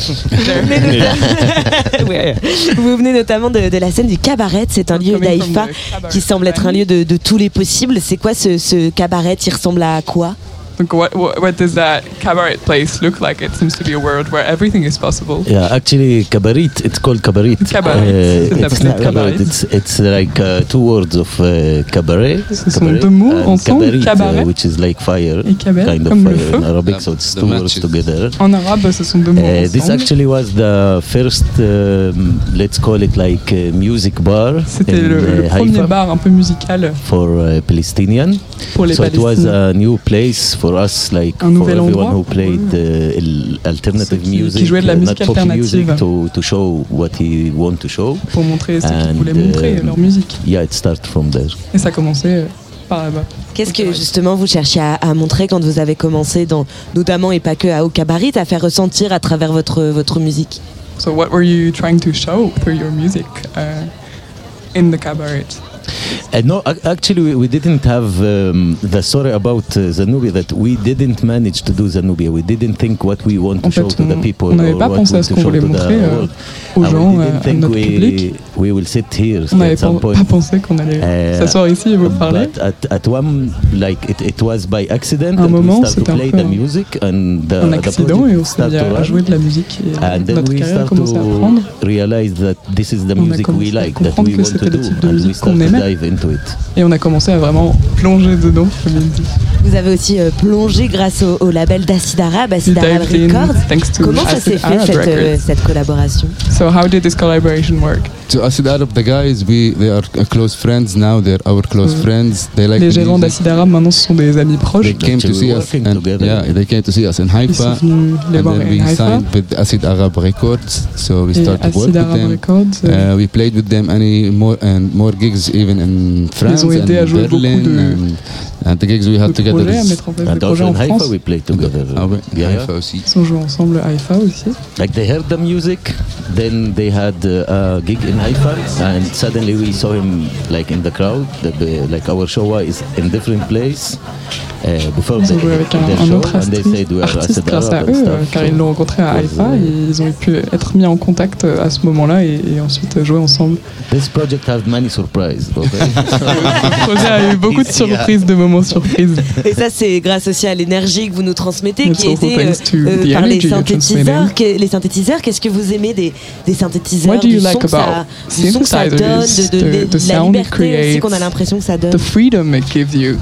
[LAUGHS] Ouais. Vous venez notamment de, de la scène du cabaret. C'est un lieu cabaret qui semble être un lieu de, de tous les possibles. C'est quoi ce, ce cabaret? Il ressemble à quoi? Donc, what, what, what does that cabaret place look like? It seems to be a world where everything is possible. Yeah, actually, cabaret. It's called cabaret. Cabaret, Uh, it's not cabaret. It's it's like uh, two words of uh, cabaret. Ce cabaret deux mots and ensemble, cabaret, cabaret. uh, which is like fire, cabaret, kind of fire in feu. Arabic. So it's The two words together. En arabe, ce sont deux mots Uh, this actually was the first, um, let's call it like a music bar C'était in le, le uh, premier Haifa bar un peu musical for uh, Palestinian. pour les so it was a new place for us, like Un for everyone endroit who played uh, alternative qui- qui music, jouait de la uh, musique not alternative. music, to, to show what he want to show. pour montrer ce qu'ils And, voulaient montrer, um, leur musique. Yeah, it started from there. Et ça commençait euh, par là-bas. Qu'est-ce que justement vous cherchiez à, à montrer quand vous avez commencé, dans, notamment et pas que à Au Cabaret, à faire ressentir à travers votre, votre musique? So what were you trying to show through your music uh, in the cabaret? Uh, no, ac- actually, we, we didn't have um, the story about uh, Zanubia that we didn't manage to do Zanubia. We didn't think what we want to En show fait, to the people. on n'avait or pas what pensé we à ce to qu'on show voulait montrer, euh, world. aux And gens, à notre we, public. we will sit here On n'avait pas, pensé qu'on allait Uh, s'asseoir ici et vous parler. But at, at one, like it, it was by accident, Un and moment, c'était to un play peu the un- music, and the, un the accident et on s'est project mis started to à run. jouer de la musique et And then we carrière start à to prendre. realize that this is the music we commencé à like, that comprendre we want to do, and we start to dive into it. Et on a commencé à vraiment plonger dedans, comme il dit. Vous avez aussi euh, plongé grâce au, au label d'Acid Arabe, Acid in Records. thanks to Comment ça s'est fait Arab cette, euh, cette collaboration? So how did this collaboration work? To Acid Arab, the guys, we they are uh, close friends now. They're our close Mm. friends. They like Les the gérants d'Acid Arabe maintenant ce sont des amis proches. They came to see us, and yeah, they came to see us in Ils Haifa, sont venus les and voir then en we Haïfa. signed with Acid Arab Records. So we started to work Acid with Arab them. Records, euh, Uh, we played with them any more and more gigs even in France ont aidé and à jouer beaucoup Berlin de- and, and the gigs we had de together. projets, à is- mettre en place des And projets also en in Haifa, France. we played together. Ah ouais, Yeah. Haifa aussi. Ils ont joué ensemble à Haïfa aussi. Like they heard the music, then they had uh, a gig in Haifa, and suddenly we saw him like in the crowd. The, like our show is in different place before Ils the, ont joué avec un, autre artiste grâce à eux, euh, stuff. car ils l'ont rencontré à Haïfa et ils ont pu être mis en contact euh, à ce moment-là et, et ensuite euh, jouer ensemble. This project has many surprises. Okay? [LAUGHS] Le projet a eu beaucoup de surprises, de moments surprises. Et ça, c'est grâce aussi à l'énergie que vous nous transmettez, qui thanks to euh, the par les synthétiseurs. les synthétiseurs, qu'est-ce que vous aimez des, des synthétiseurs What do you du like son que ça, about du son que ça donne, synthesizers, de, de- the- de the la liberté aussi qu'on a l'impression que ça donne? The freedom it gives you?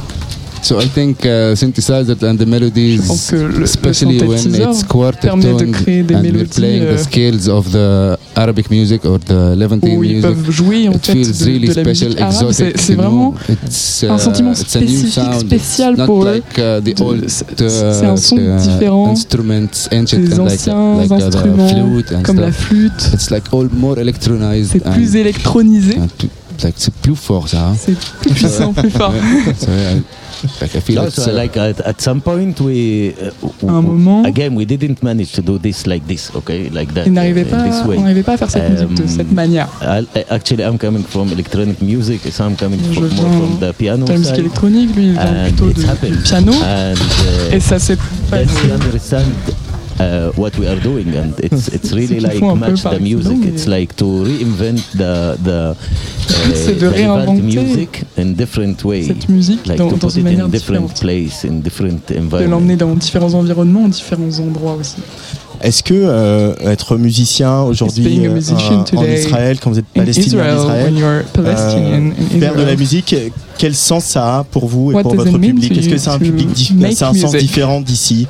So I think uh, synthesizers and the melodies, pense que le- le especially when it's quartet permet de créer des and we're mélodies, playing euh, the scales of the Arabic music or the Levantine où ils music, peuvent jouer en it fait feels de, really de la special, musique arabe. C'est vraiment It's, un uh, sentiment it's a new spécifique, sound. spécial pour eux. like uh, c'est- uh, c'est un son uh, différent instruments, ancient des and like, anciens like uh, the instruments, flute and comme la flûte. It's like all more electronized. C'est plus électronisé. c'est plus fort ça. hein. C'est plus puissant, plus fort. [LAUGHS] [LAUGHS] Like I feel No, it's, so uh, like at, at some point we, uh, un moment- again we didn't manage to do this like this, okay, like that. Uh, pas, this way. on n'arrivait pas à faire cette musique de Um, cette manière. I- I- actually, I'm coming from electronic music, so I'm coming Je from, more viens from the piano de la musique side. électronique, lui il vient And plutôt du piano. And, uh, Et ça s'est understand uh, what we are doing, and it's [LAUGHS] it's really like match the music. accident, It's like to reinvent the the, uh, [LAUGHS] C'est de the réinventer music in different way. cette musique like dans- to dans put une it in different place, in different de environment. l'emmener dans différents environnements, différents endroits aussi. Est-ce que euh, être musicien aujourd'hui being a euh, musician en today Israël, quand vous êtes in palestinien you're Palestinian in faire de la Israel. musique, quel sens ça a pour vous et What pour votre public? Est-ce que c'est un public c'est un sens music? différent d'ici?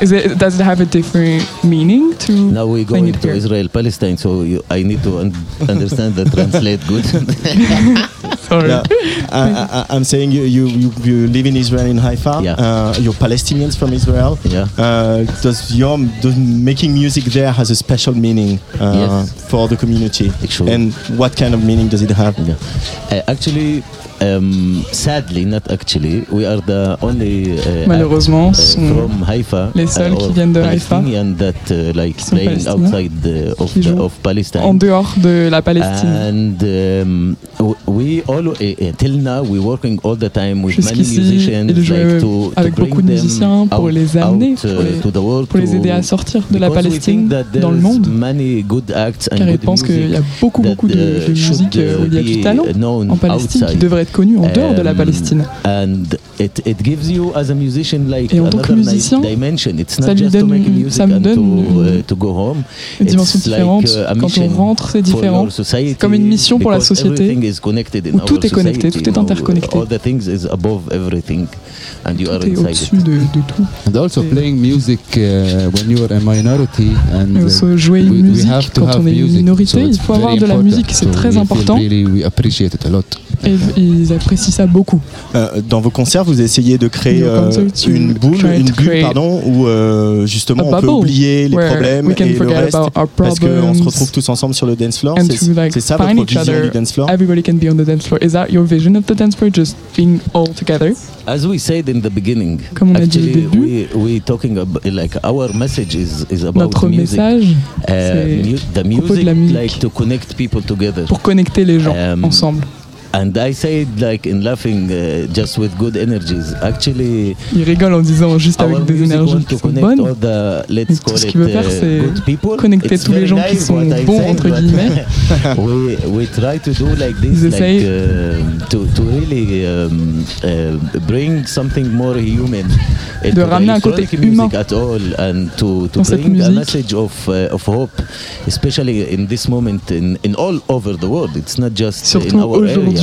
Is it, does it have a different meaning to Now we I going to to. Israel, Palestine, so you, I need to un- understand the translate good. [LAUGHS] Sorry. Yeah. I, I, I'm saying you, you, you, you live in Israel in Haifa. Yeah. Uh, you're Palestinians from Israel. Yeah. Uh, does your does making music there has a special meaning uh, Yes. for the community? Actually. And what kind of meaning does it have? Uh, actually, um, sadly, not actually, we are the only uh, Malheureusement, uh, sont from Haifa, les seuls uh, qui viennent de Haïfa, that uh, like sont outside the, of, qui the, jouent of Palestine. en dehors de la Palestine. And um, we all uh, till now we working all the time with many musicians like to, avec to bring beaucoup de musiciens pour out- les amener, out, pour les- to the world pour les to- aider à sortir de la Palestine dans le monde. many good acts and Car ils pensent qu'il y a beaucoup, beaucoup de, musique où il y a du talent en Palestine qui devrait être connu en dehors de la Palestine. And it, it gives you as a musician like Et en tant que musicien, dimension. It's ça not lui just to donne make une- music ça me and donne to, une- uh, to go home. une dimension It's différente. Quand on mission rentre, c'est for différent. society Comme une mission pour la société, everything is connected in où tout est connecté, tout est interconnecté. All the things is above everything and you are Tout est inside au-dessus it. de, de tout. And also playing music uh, when you are a minority and Et uh, aussi jouer une we musique have to quand have on est une minorité, so il it's faut avoir very de la important. musique, c'est So très important. Really, we appreciate it a lot. Et ils apprécient ça beaucoup. Euh, dans vos concerts, vous essayez de créer In your euh, concerts, you une boule, try une to bulle, create pardon, où euh, justement a on peut bubble oublier les where problèmes we can et le forget reste, about our parce qu'on se problems retrouve tous ensemble sur le dance floor. C'est like ça votre vision other. du dance floor? Everybody can be on the dance floor. Is that your vision of the dance floor? Just being all together? As we said in the beginning, Comme on a dit au actually début, we we talking about like our message is is about Notre music. message, Uh, c'est mu- the à propos de music la musique. like to connect people together. pour connecter les gens Um, ensemble. And I said like in laughing uh, just with good energies. Actually, Il rigole en disant juste avec des énergies qui sont bonnes. all the let's tout call ce it qu'il veut faire, uh, c'est good people. connecter It's tous les gens qui sont bons, entre guillemets. [LAUGHS] we we try to do like Ils this, like uh, to to really um, uh, bring something more human. the ramener un côté humain music at all and to to dans cette bring a message of uh, of hope, especially in this moment in in all over the world. It's not just in our area.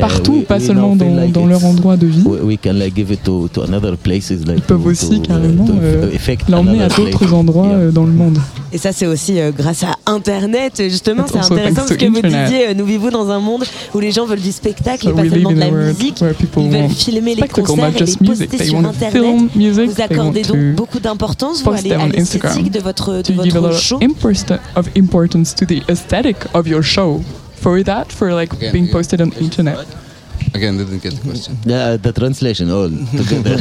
Partout, we- pas we seulement dans, like dans leur endroit de vie. we, we can like give it to, to another places like Ils peuvent aussi to, carrément euh, l'emmener à d'autres place. endroits euh, dans le monde. Et ça, c'est aussi euh, grâce à Internet. Justement, c'est Also intéressant to que vous internet. disiez, euh, nous vivons dans un monde où les gens veulent du spectacle So et pas we live seulement de in a la world musique. where people Ils veulent want filmer les spectacle, concerts et les just music. poster They sur want to Internet. Vous accordez donc beaucoup d'importance, à l'esthétique de votre, show. Of, import- of importance to the aesthetic of your show. For that, for like Again, being again. posted on internet. Again, didn't get the question. [LAUGHS] Yeah, the translation all together.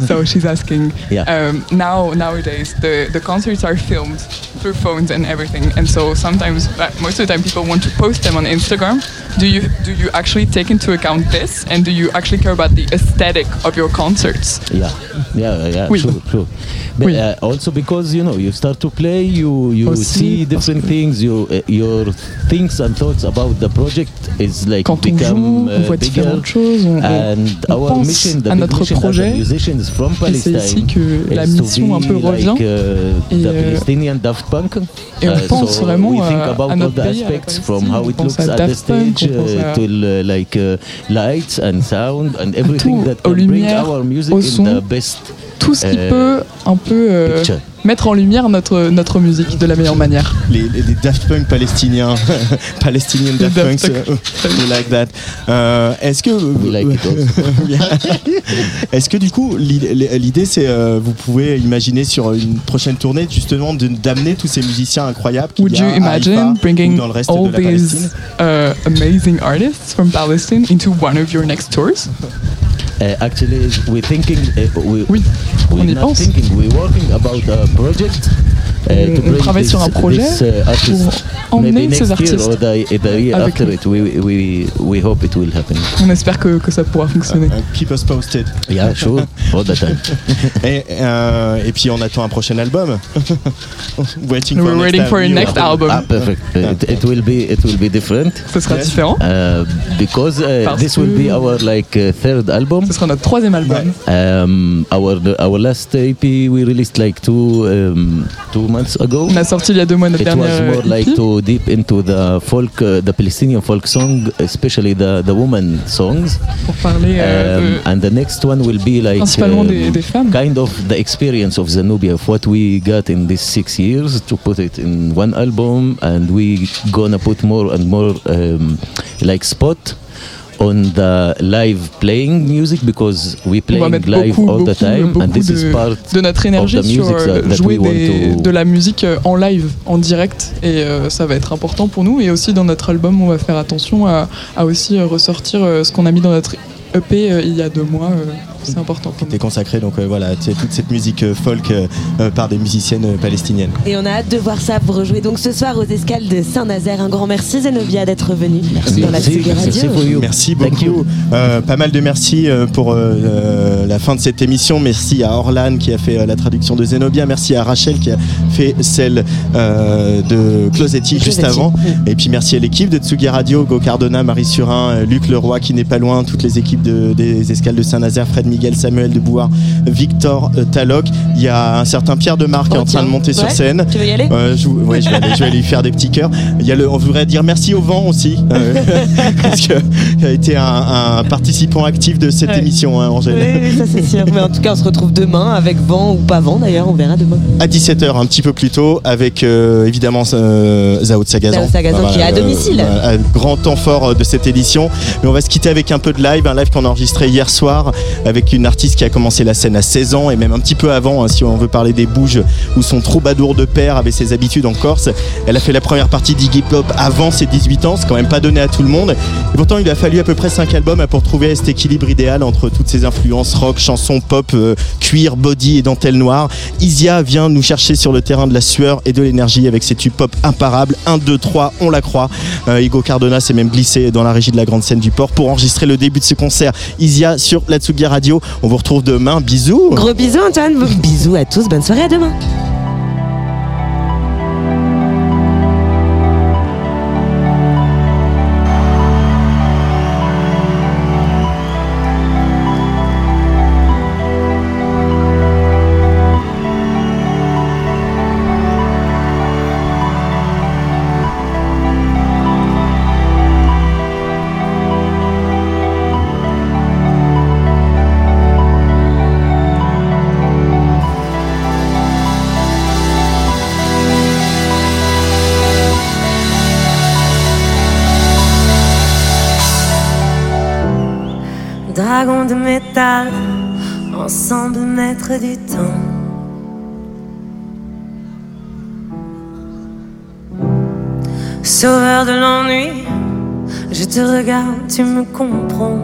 [LAUGHS] so she's asking. Yeah. Um, now nowadays the the concerts are filmed through phones and everything, and so sometimes, uh, most of the time, people want to post them on Instagram. Do you do you actually take into account this, and do you actually care about the aesthetic of your concerts? Yeah, yeah, yeah, Oui. sure, sure. But Oui. uh, also because you know you start to play, you you Aussi, see different things. You uh, your things and thoughts about the project is like Quand become joue, on uh, voit différentes choses. On, pense à notre projet. Et c'est ici que la mission un peu revient. like, uh, Et, euh, Palestinian Daft Punk. et on Uh, pense so vraiment we think à- about à all notre the pays, à la aspects from Palestine. how On it pense looks à at the Daft Punk, stage on pense uh, à- to uh, like uh, lights and sound and everything tout, that aux can bring lumières, our music au in son, the best tout ce qui euh, peut un peu euh. Mettre en lumière notre notre musique de la meilleure manière. les, les- les Daft Punk palestiniens, [LAUGHS] Palestinian Daft Punk. euh, we like that. Euh, Est-ce que Bien. [LAUGHS] Est-ce que du coup l'idée c'est euh, vous pouvez imaginer sur une prochaine tournée justement de- d'amener tous ces musiciens incroyables qu'il Would y a you à imagine bringing dans le reste all de la these uh, amazing artists from Palestine into one of your next tours? Uh, actually, we're thinking. Uh, we, we're not thinking. We're working about a project on bring travaille this, sur un projet this, uh, artist. pour emmener ces artistes avec nous. it, we, we, we hope it will happen. On espère que, que ça pourra fonctionner. Keep us posted. Yeah, sure, all the time. [LAUGHS] et, euh, et puis on attend un prochain album. [LAUGHS] waiting We're waiting for a new next album. Ah, perfect. It, it will be it will be different. Ce sera différent. Uh, because uh, Parce this will be que- our like uh, third album. Ce sera notre troisième album. Um, our our last EP we released like two um, two months ago. On a sorti il y a deux mois notre It was dernière more like to deep into the folk, uh, the Palestinian folk song, especially the the woman songs. pour parler euh, Um, and the next one will be like Principalement um, des- des femmes. kind of the experience of Zenobia of what we got in these six years to put it in one album and we gonna put more and more um, like spot on the live playing music because we playing live beaucoup, all the time beaucoup and this de, is part de notre énergie of the sur music euh, that, that jouer we want des- to de la musique euh, en live, en direct, et euh, ça va être important pour nous. Et aussi dans notre album, on va faire attention à, à aussi euh, ressortir euh, ce qu'on a mis dans notre EP euh, il y a deux mois. euh, c'est important pour nous. Consacré donc euh, voilà, sais, toute cette musique euh, folk par des musiciennes palestiniennes. Et on a hâte de voir ça pour rejouer donc ce soir aux escales de Saint-Nazaire. Un grand merci Zenobia d'être venue dans la Tsugi Radio. Merci beaucoup. Euh, pas mal de merci euh, pour la fin de cette émission. Merci à Orlan qui a fait euh, la traduction de Zenobia. Merci à Rachel qui a fait celle euh, de Closetti juste Closetti. avant. Et puis merci à l'équipe de Tsugi Radio, Go Cardona, Marie Surin, Luc Leroy qui n'est pas loin, toutes les équipes de- des escales de Saint-Nazaire, Fred Miguel, Samuel de Bouard, Victor euh, Taloc. Il y a un certain Pierre de Marc qui est en train de monter sur scène. Tu veux y aller? Euh, je, ouais, je vais, aller, je vais aller lui faire des petits cœurs. Il y a le, on voudrait dire merci au vent aussi, euh, [LAUGHS] parce qu'il a été un, un participant actif de cette Ouais. émission, hein, Angèle. Oui, oui, ça c'est sûr. Mais en tout cas, on se retrouve demain avec vent ou pas vent d'ailleurs, on verra demain. À 17h, un petit peu plus tôt, avec euh, évidemment euh, Zao de Sagazan. Zao de Sagazan qui est à domicile. un grand temps fort de cette édition. Mais on va se quitter avec un peu de live, un live qu'on a enregistré hier soir avec une artiste qui a commencé la scène à 16 ans et même un petit peu avant, hein, si on veut parler des Bouges, où son troubadour de père avait ses habitudes en Corse. Elle a fait la première partie d'Iggy Pop avant ses 18 ans, c'est quand même pas donné à tout le monde. Et pourtant, il a fallu à peu près 5 albums pour trouver cet équilibre idéal entre toutes ces influences rock, chansons, pop, euh, cuir, body et dentelle noire. Isia vient nous chercher sur le terrain de la sueur et de l'énergie avec ses tubes pop imparables. 1, 2, 3, on la croit. Euh, Cardona s'est même glissé dans la régie de la grande scène du port pour enregistrer le début de ce concert. Isia sur la Tsugi Radio. On vous retrouve demain. Bisous. Gros bisous Antoine, bisous à tous, bonne soirée à demain. Sauveur de l'ennui, je te regarde, tu me comprends.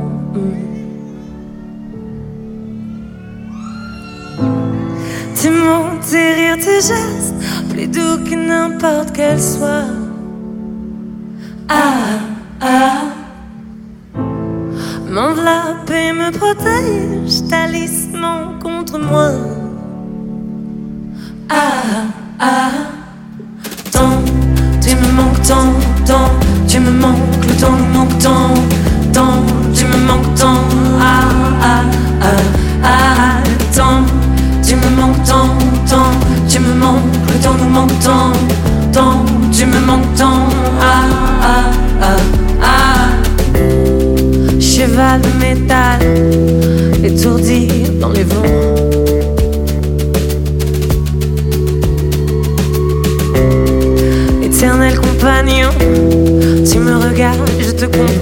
Tes mots, tes rires, tes gestes, plus doux que n'importe quel soir. Ah, ah. M'enveloppe et me protège, talisman contre moi. Ah, ah. Me manques, le temps nous manque tant, tant, tu me manques tant. Ah, ah, ah, ah. Tant, tu me manques tant, tant, tu me manques, le temps nous manque tant, tant, tu me manques tant. Ah, ah, ah, ah cheval de métal, étourdi dans les vents. Tu me regardes, je te comprends.